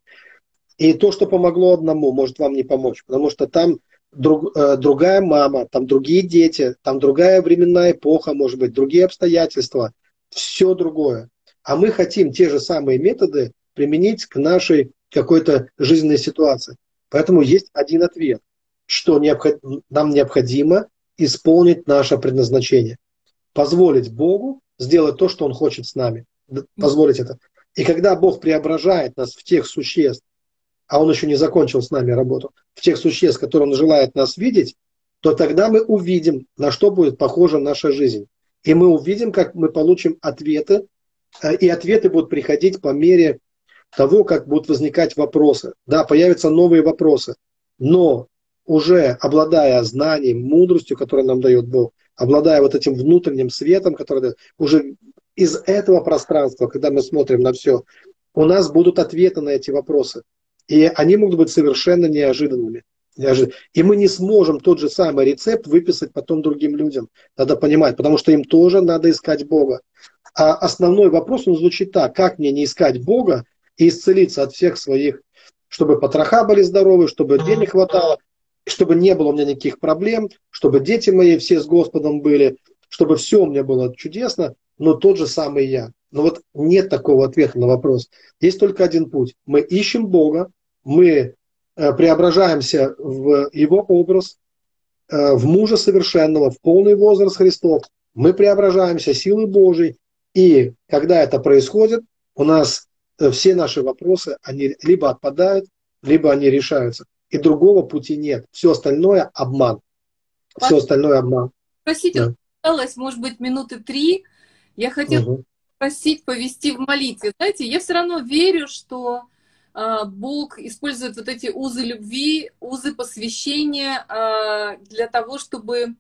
И то, что помогло одному, может вам не помочь, потому что там друг, э, другая мама, там другие дети, там другая временная эпоха, может быть, другие обстоятельства, все другое. А мы хотим те же самые методы применить к нашей какой-то жизненной ситуации. Поэтому есть один ответ, что необход... нам необходимо исполнить наше предназначение. Позволить Богу сделать то, что Он хочет с нами. Позволить это. И когда Бог преображает нас в тех существ, а Он еще не закончил с нами работу, в тех существ, которые Он желает нас видеть, то тогда мы увидим, на что будет похожа наша жизнь. И мы увидим, как мы получим ответы, э, и ответы будут приходить по мере того, как будут возникать вопросы. Да, появятся новые вопросы. Но уже обладая знанием, мудростью, которую нам дает Бог, обладая вот этим внутренним светом, который уже из этого пространства, когда мы смотрим на все, у нас будут ответы на эти вопросы. И они могут быть совершенно неожиданными. И мы не сможем тот же самый рецепт выписать потом другим людям. Надо понимать, потому что им тоже надо искать Бога. А основной вопрос, он звучит так, как мне не искать Бога и исцелиться от всех своих, чтобы потроха были здоровы, чтобы денег хватало, чтобы не было у меня никаких проблем, чтобы дети мои все с Господом были, чтобы все у меня было чудесно, но тот же самый я. Но вот нет такого ответа на вопрос. Есть только один путь. Мы ищем Бога, мы э, преображаемся в Его образ, э, в мужа совершенного, в полный возраст Христов. Мы преображаемся силой Божией. И когда это происходит, у нас э, все наши вопросы, они либо отпадают, либо они решаются и другого пути нет. Все остальное обман. Все остальное обман. Спросить, да. осталось, может быть, минуты три. Я хотела угу. просить повести в молитве. Знаете, я все равно верю, что э, Бог использует вот эти узы любви, узы посвящения э, для того, чтобы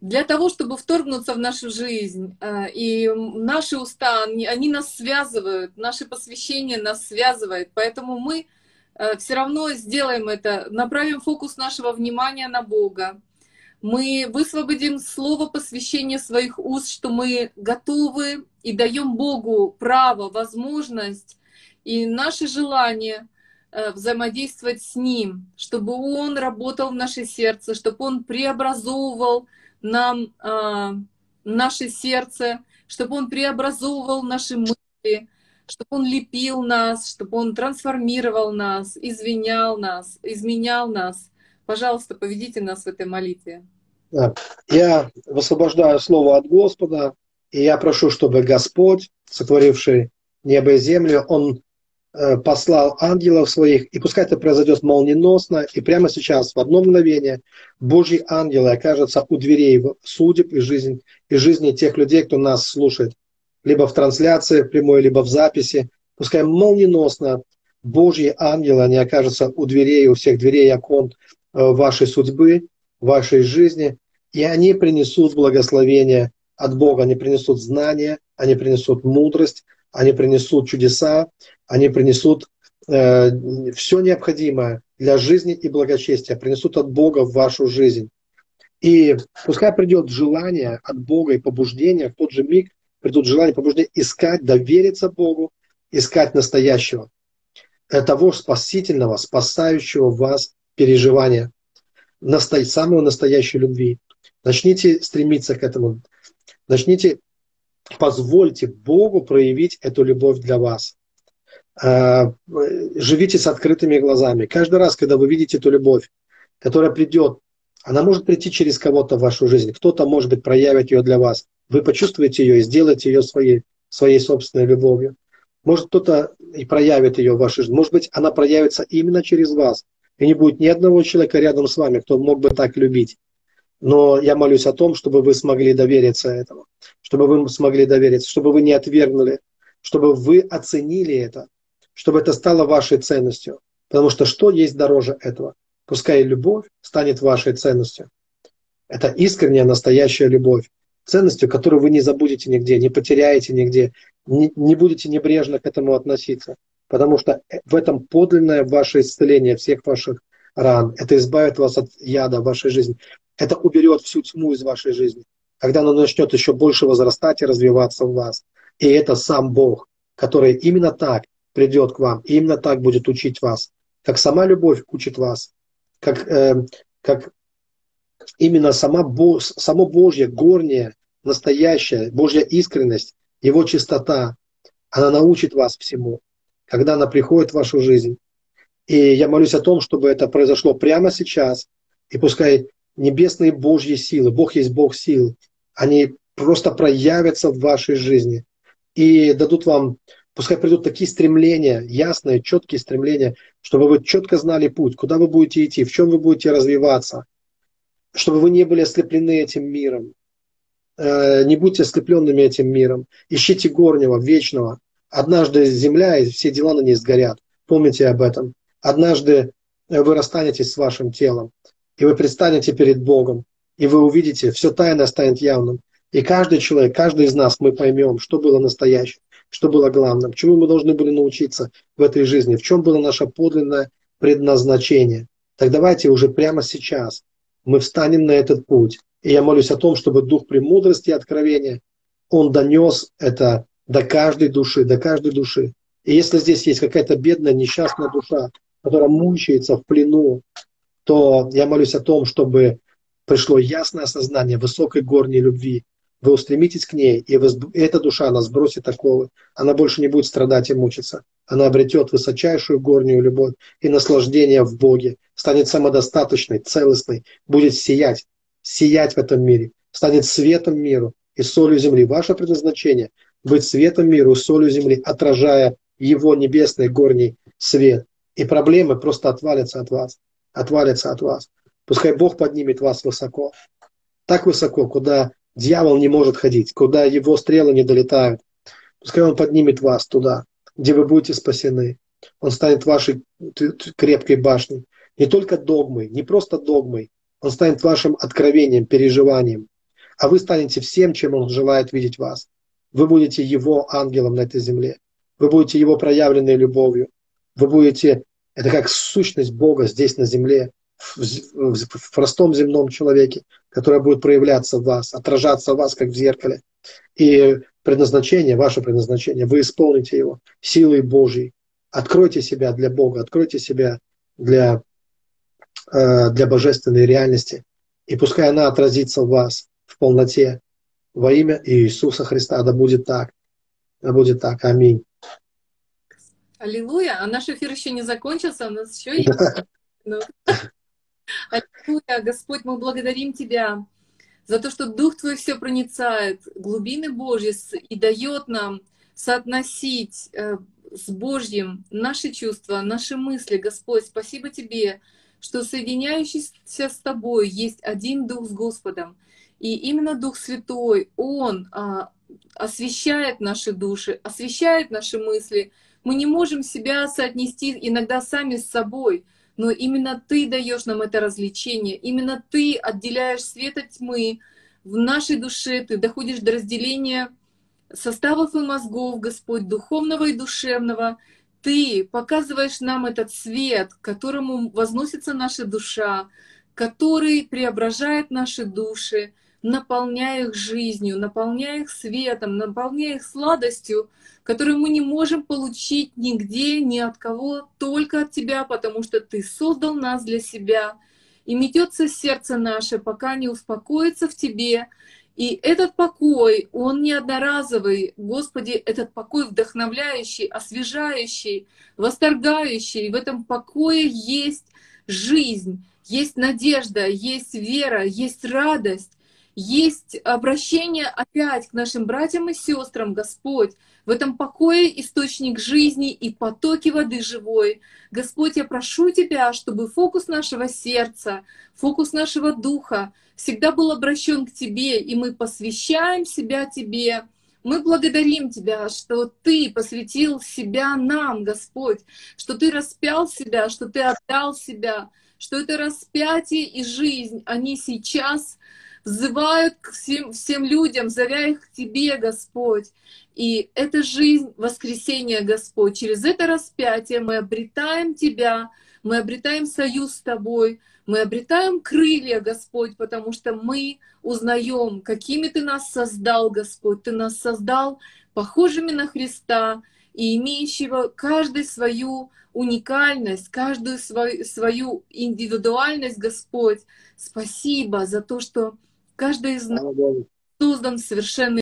для того, чтобы вторгнуться в нашу жизнь. И наши уста, они нас связывают, наше посвящение нас связывает. Поэтому мы все равно сделаем это, направим фокус нашего внимания на Бога. Мы высвободим слово посвящения своих уст, что мы готовы и даем Богу право, возможность и наше желание э, взаимодействовать с Ним, чтобы Он работал в наше сердце, чтобы Он преобразовывал нам э, наше сердце, чтобы Он преобразовывал наши мысли, чтобы Он лепил нас, чтобы Он трансформировал нас, извинял нас, изменял нас. Пожалуйста, поведите нас в этой молитве. Я высвобождаю слово от Господа, и я прошу, чтобы Господь, сотворивший небо и землю, Он э, послал ангелов своих, и пускай это произойдет молниеносно, и прямо сейчас, в одно мгновение, Божьи ангелы окажутся у дверей судеб и жизни, и жизни тех людей, кто нас слушает либо в трансляции прямой, либо в записи. Пускай молниеносно Божьи ангелы, они окажутся у дверей, у всех дверей окон э, вашей судьбы, вашей жизни, и они принесут благословение от Бога, они принесут знания, они принесут мудрость, они принесут чудеса, они принесут э, все необходимое для жизни и благочестия, принесут от Бога в вашу жизнь. И пускай придет желание от Бога и побуждение в тот же миг, придут желание, побуждение искать, довериться Богу, искать настоящего, того спасительного, спасающего вас переживания, насто... самого настоящей любви. Начните стремиться к этому. Начните, позвольте Богу проявить эту любовь для вас. А, живите с открытыми глазами. Каждый раз, когда вы видите эту любовь, которая придет, она может прийти через кого-то в вашу жизнь. Кто-то, может быть, проявит ее для вас вы почувствуете ее и сделаете ее своей, своей собственной любовью. Может, кто-то и проявит ее в вашей жизни. Может быть, она проявится именно через вас. И не будет ни одного человека рядом с вами, кто мог бы так любить. Но я молюсь о том, чтобы вы смогли довериться этому, чтобы вы смогли довериться, чтобы вы не отвергнули, чтобы вы оценили это, чтобы это стало вашей ценностью. Потому что что есть дороже этого? Пускай любовь станет вашей ценностью. Это искренняя, настоящая любовь ценностью, которую вы не забудете нигде, не потеряете нигде, не, не будете небрежно к этому относиться. Потому что в этом подлинное ваше исцеление всех ваших ран. Это избавит вас от яда в вашей жизни. Это уберет всю тьму из вашей жизни. Когда оно начнет еще больше возрастать и развиваться в вас. И это сам Бог, который именно так придет к вам, именно так будет учить вас, как сама любовь учит вас, как, э, как именно сама Бо, само Божье, горнее, настоящая, Божья искренность, Его чистота, она научит вас всему, когда она приходит в вашу жизнь. И я молюсь о том, чтобы это произошло прямо сейчас, и пускай небесные Божьи силы, Бог есть Бог сил, они просто проявятся в вашей жизни и дадут вам, пускай придут такие стремления, ясные, четкие стремления, чтобы вы четко знали путь, куда вы будете идти, в чем вы будете развиваться, чтобы вы не были ослеплены этим миром. Э, не будьте ослепленными этим миром. Ищите горнего, вечного. Однажды земля и все дела на ней сгорят. Помните об этом. Однажды вы расстанетесь с вашим телом, и вы предстанете перед Богом, и вы увидите, все тайное станет явным. И каждый человек, каждый из нас, мы поймем, что было настоящим, что было главным, чему мы должны были научиться в этой жизни, в чем было наше подлинное предназначение. Так давайте уже прямо сейчас мы встанем на этот путь. И я молюсь о том, чтобы дух премудрости и откровения, он донес это до каждой души, до каждой души. И если здесь есть какая-то бедная, несчастная душа, которая мучается в плену, то я молюсь о том, чтобы пришло ясное осознание высокой горней любви. Вы устремитесь к ней, и эта душа, она сбросит оковы. Она больше не будет страдать и мучиться. Она обретет высочайшую горнюю любовь и наслаждение в Боге, станет самодостаточной, целостной, будет сиять, сиять в этом мире, станет светом миру и солью земли. Ваше предназначение – быть светом миру и солью земли, отражая его небесный горний свет. И проблемы просто отвалятся от вас, отвалятся от вас. Пускай Бог поднимет вас высоко, так высоко, куда дьявол не может ходить, куда его стрелы не долетают. Пускай Он поднимет вас туда, где вы будете спасены. Он станет вашей крепкой башней. Не только догмой, не просто догмой. Он станет вашим откровением, переживанием. А вы станете всем, чем Он желает видеть вас. Вы будете Его ангелом на этой земле. Вы будете Его проявленной любовью. Вы будете, это как сущность Бога здесь на земле, в, в, в простом земном человеке, которая будет проявляться в вас, отражаться в вас, как в зеркале. И предназначение, ваше предназначение, вы исполните его силой Божьей. Откройте себя для Бога, откройте себя для, для божественной реальности. И пускай она отразится в вас в полноте во имя Иисуса Христа. Да будет так. Да будет так. Аминь. Аллилуйя. А наш эфир еще не закончился, у нас еще есть. Аллилуйя, Господь, мы благодарим Тебя за то, что Дух Твой все проницает, глубины Божьи и дает нам соотносить э, с Божьим наши чувства, наши мысли. Господь, спасибо Тебе, что соединяющийся с Тобой есть один Дух с Господом. И именно Дух Святой, Он а, освещает наши души, освещает наши мысли. Мы не можем себя соотнести иногда сами с собой — но именно ты даешь нам это развлечение, именно ты отделяешь свет от тьмы в нашей душе, ты доходишь до разделения составов и мозгов, Господь, духовного и душевного. Ты показываешь нам этот свет, к которому возносится наша душа, который преображает наши души, наполняя их жизнью, наполняя их светом, наполняя их сладостью, которую мы не можем получить нигде, ни от кого, только от Тебя, потому что Ты создал нас для себя. И метется сердце наше, пока не успокоится в Тебе. И этот покой, он не одноразовый. Господи, этот покой вдохновляющий, освежающий, восторгающий. В этом покое есть жизнь, есть надежда, есть вера, есть радость есть обращение опять к нашим братьям и сестрам, Господь. В этом покое источник жизни и потоки воды живой. Господь, я прошу Тебя, чтобы фокус нашего сердца, фокус нашего духа всегда был обращен к Тебе, и мы посвящаем себя Тебе. Мы благодарим Тебя, что Ты посвятил себя нам, Господь, что Ты распял себя, что Ты отдал себя, что это распятие и жизнь, они сейчас взывают к всем, всем людям, зовя их к Тебе, Господь. И это жизнь воскресения, Господь. Через это распятие мы обретаем Тебя, мы обретаем союз с Тобой, мы обретаем крылья, Господь, потому что мы узнаем, какими Ты нас создал, Господь. Ты нас создал похожими на Христа и имеющего каждый свою уникальность, каждую свою, свою индивидуальность, Господь. Спасибо за то, что каждый из нас создан совершенный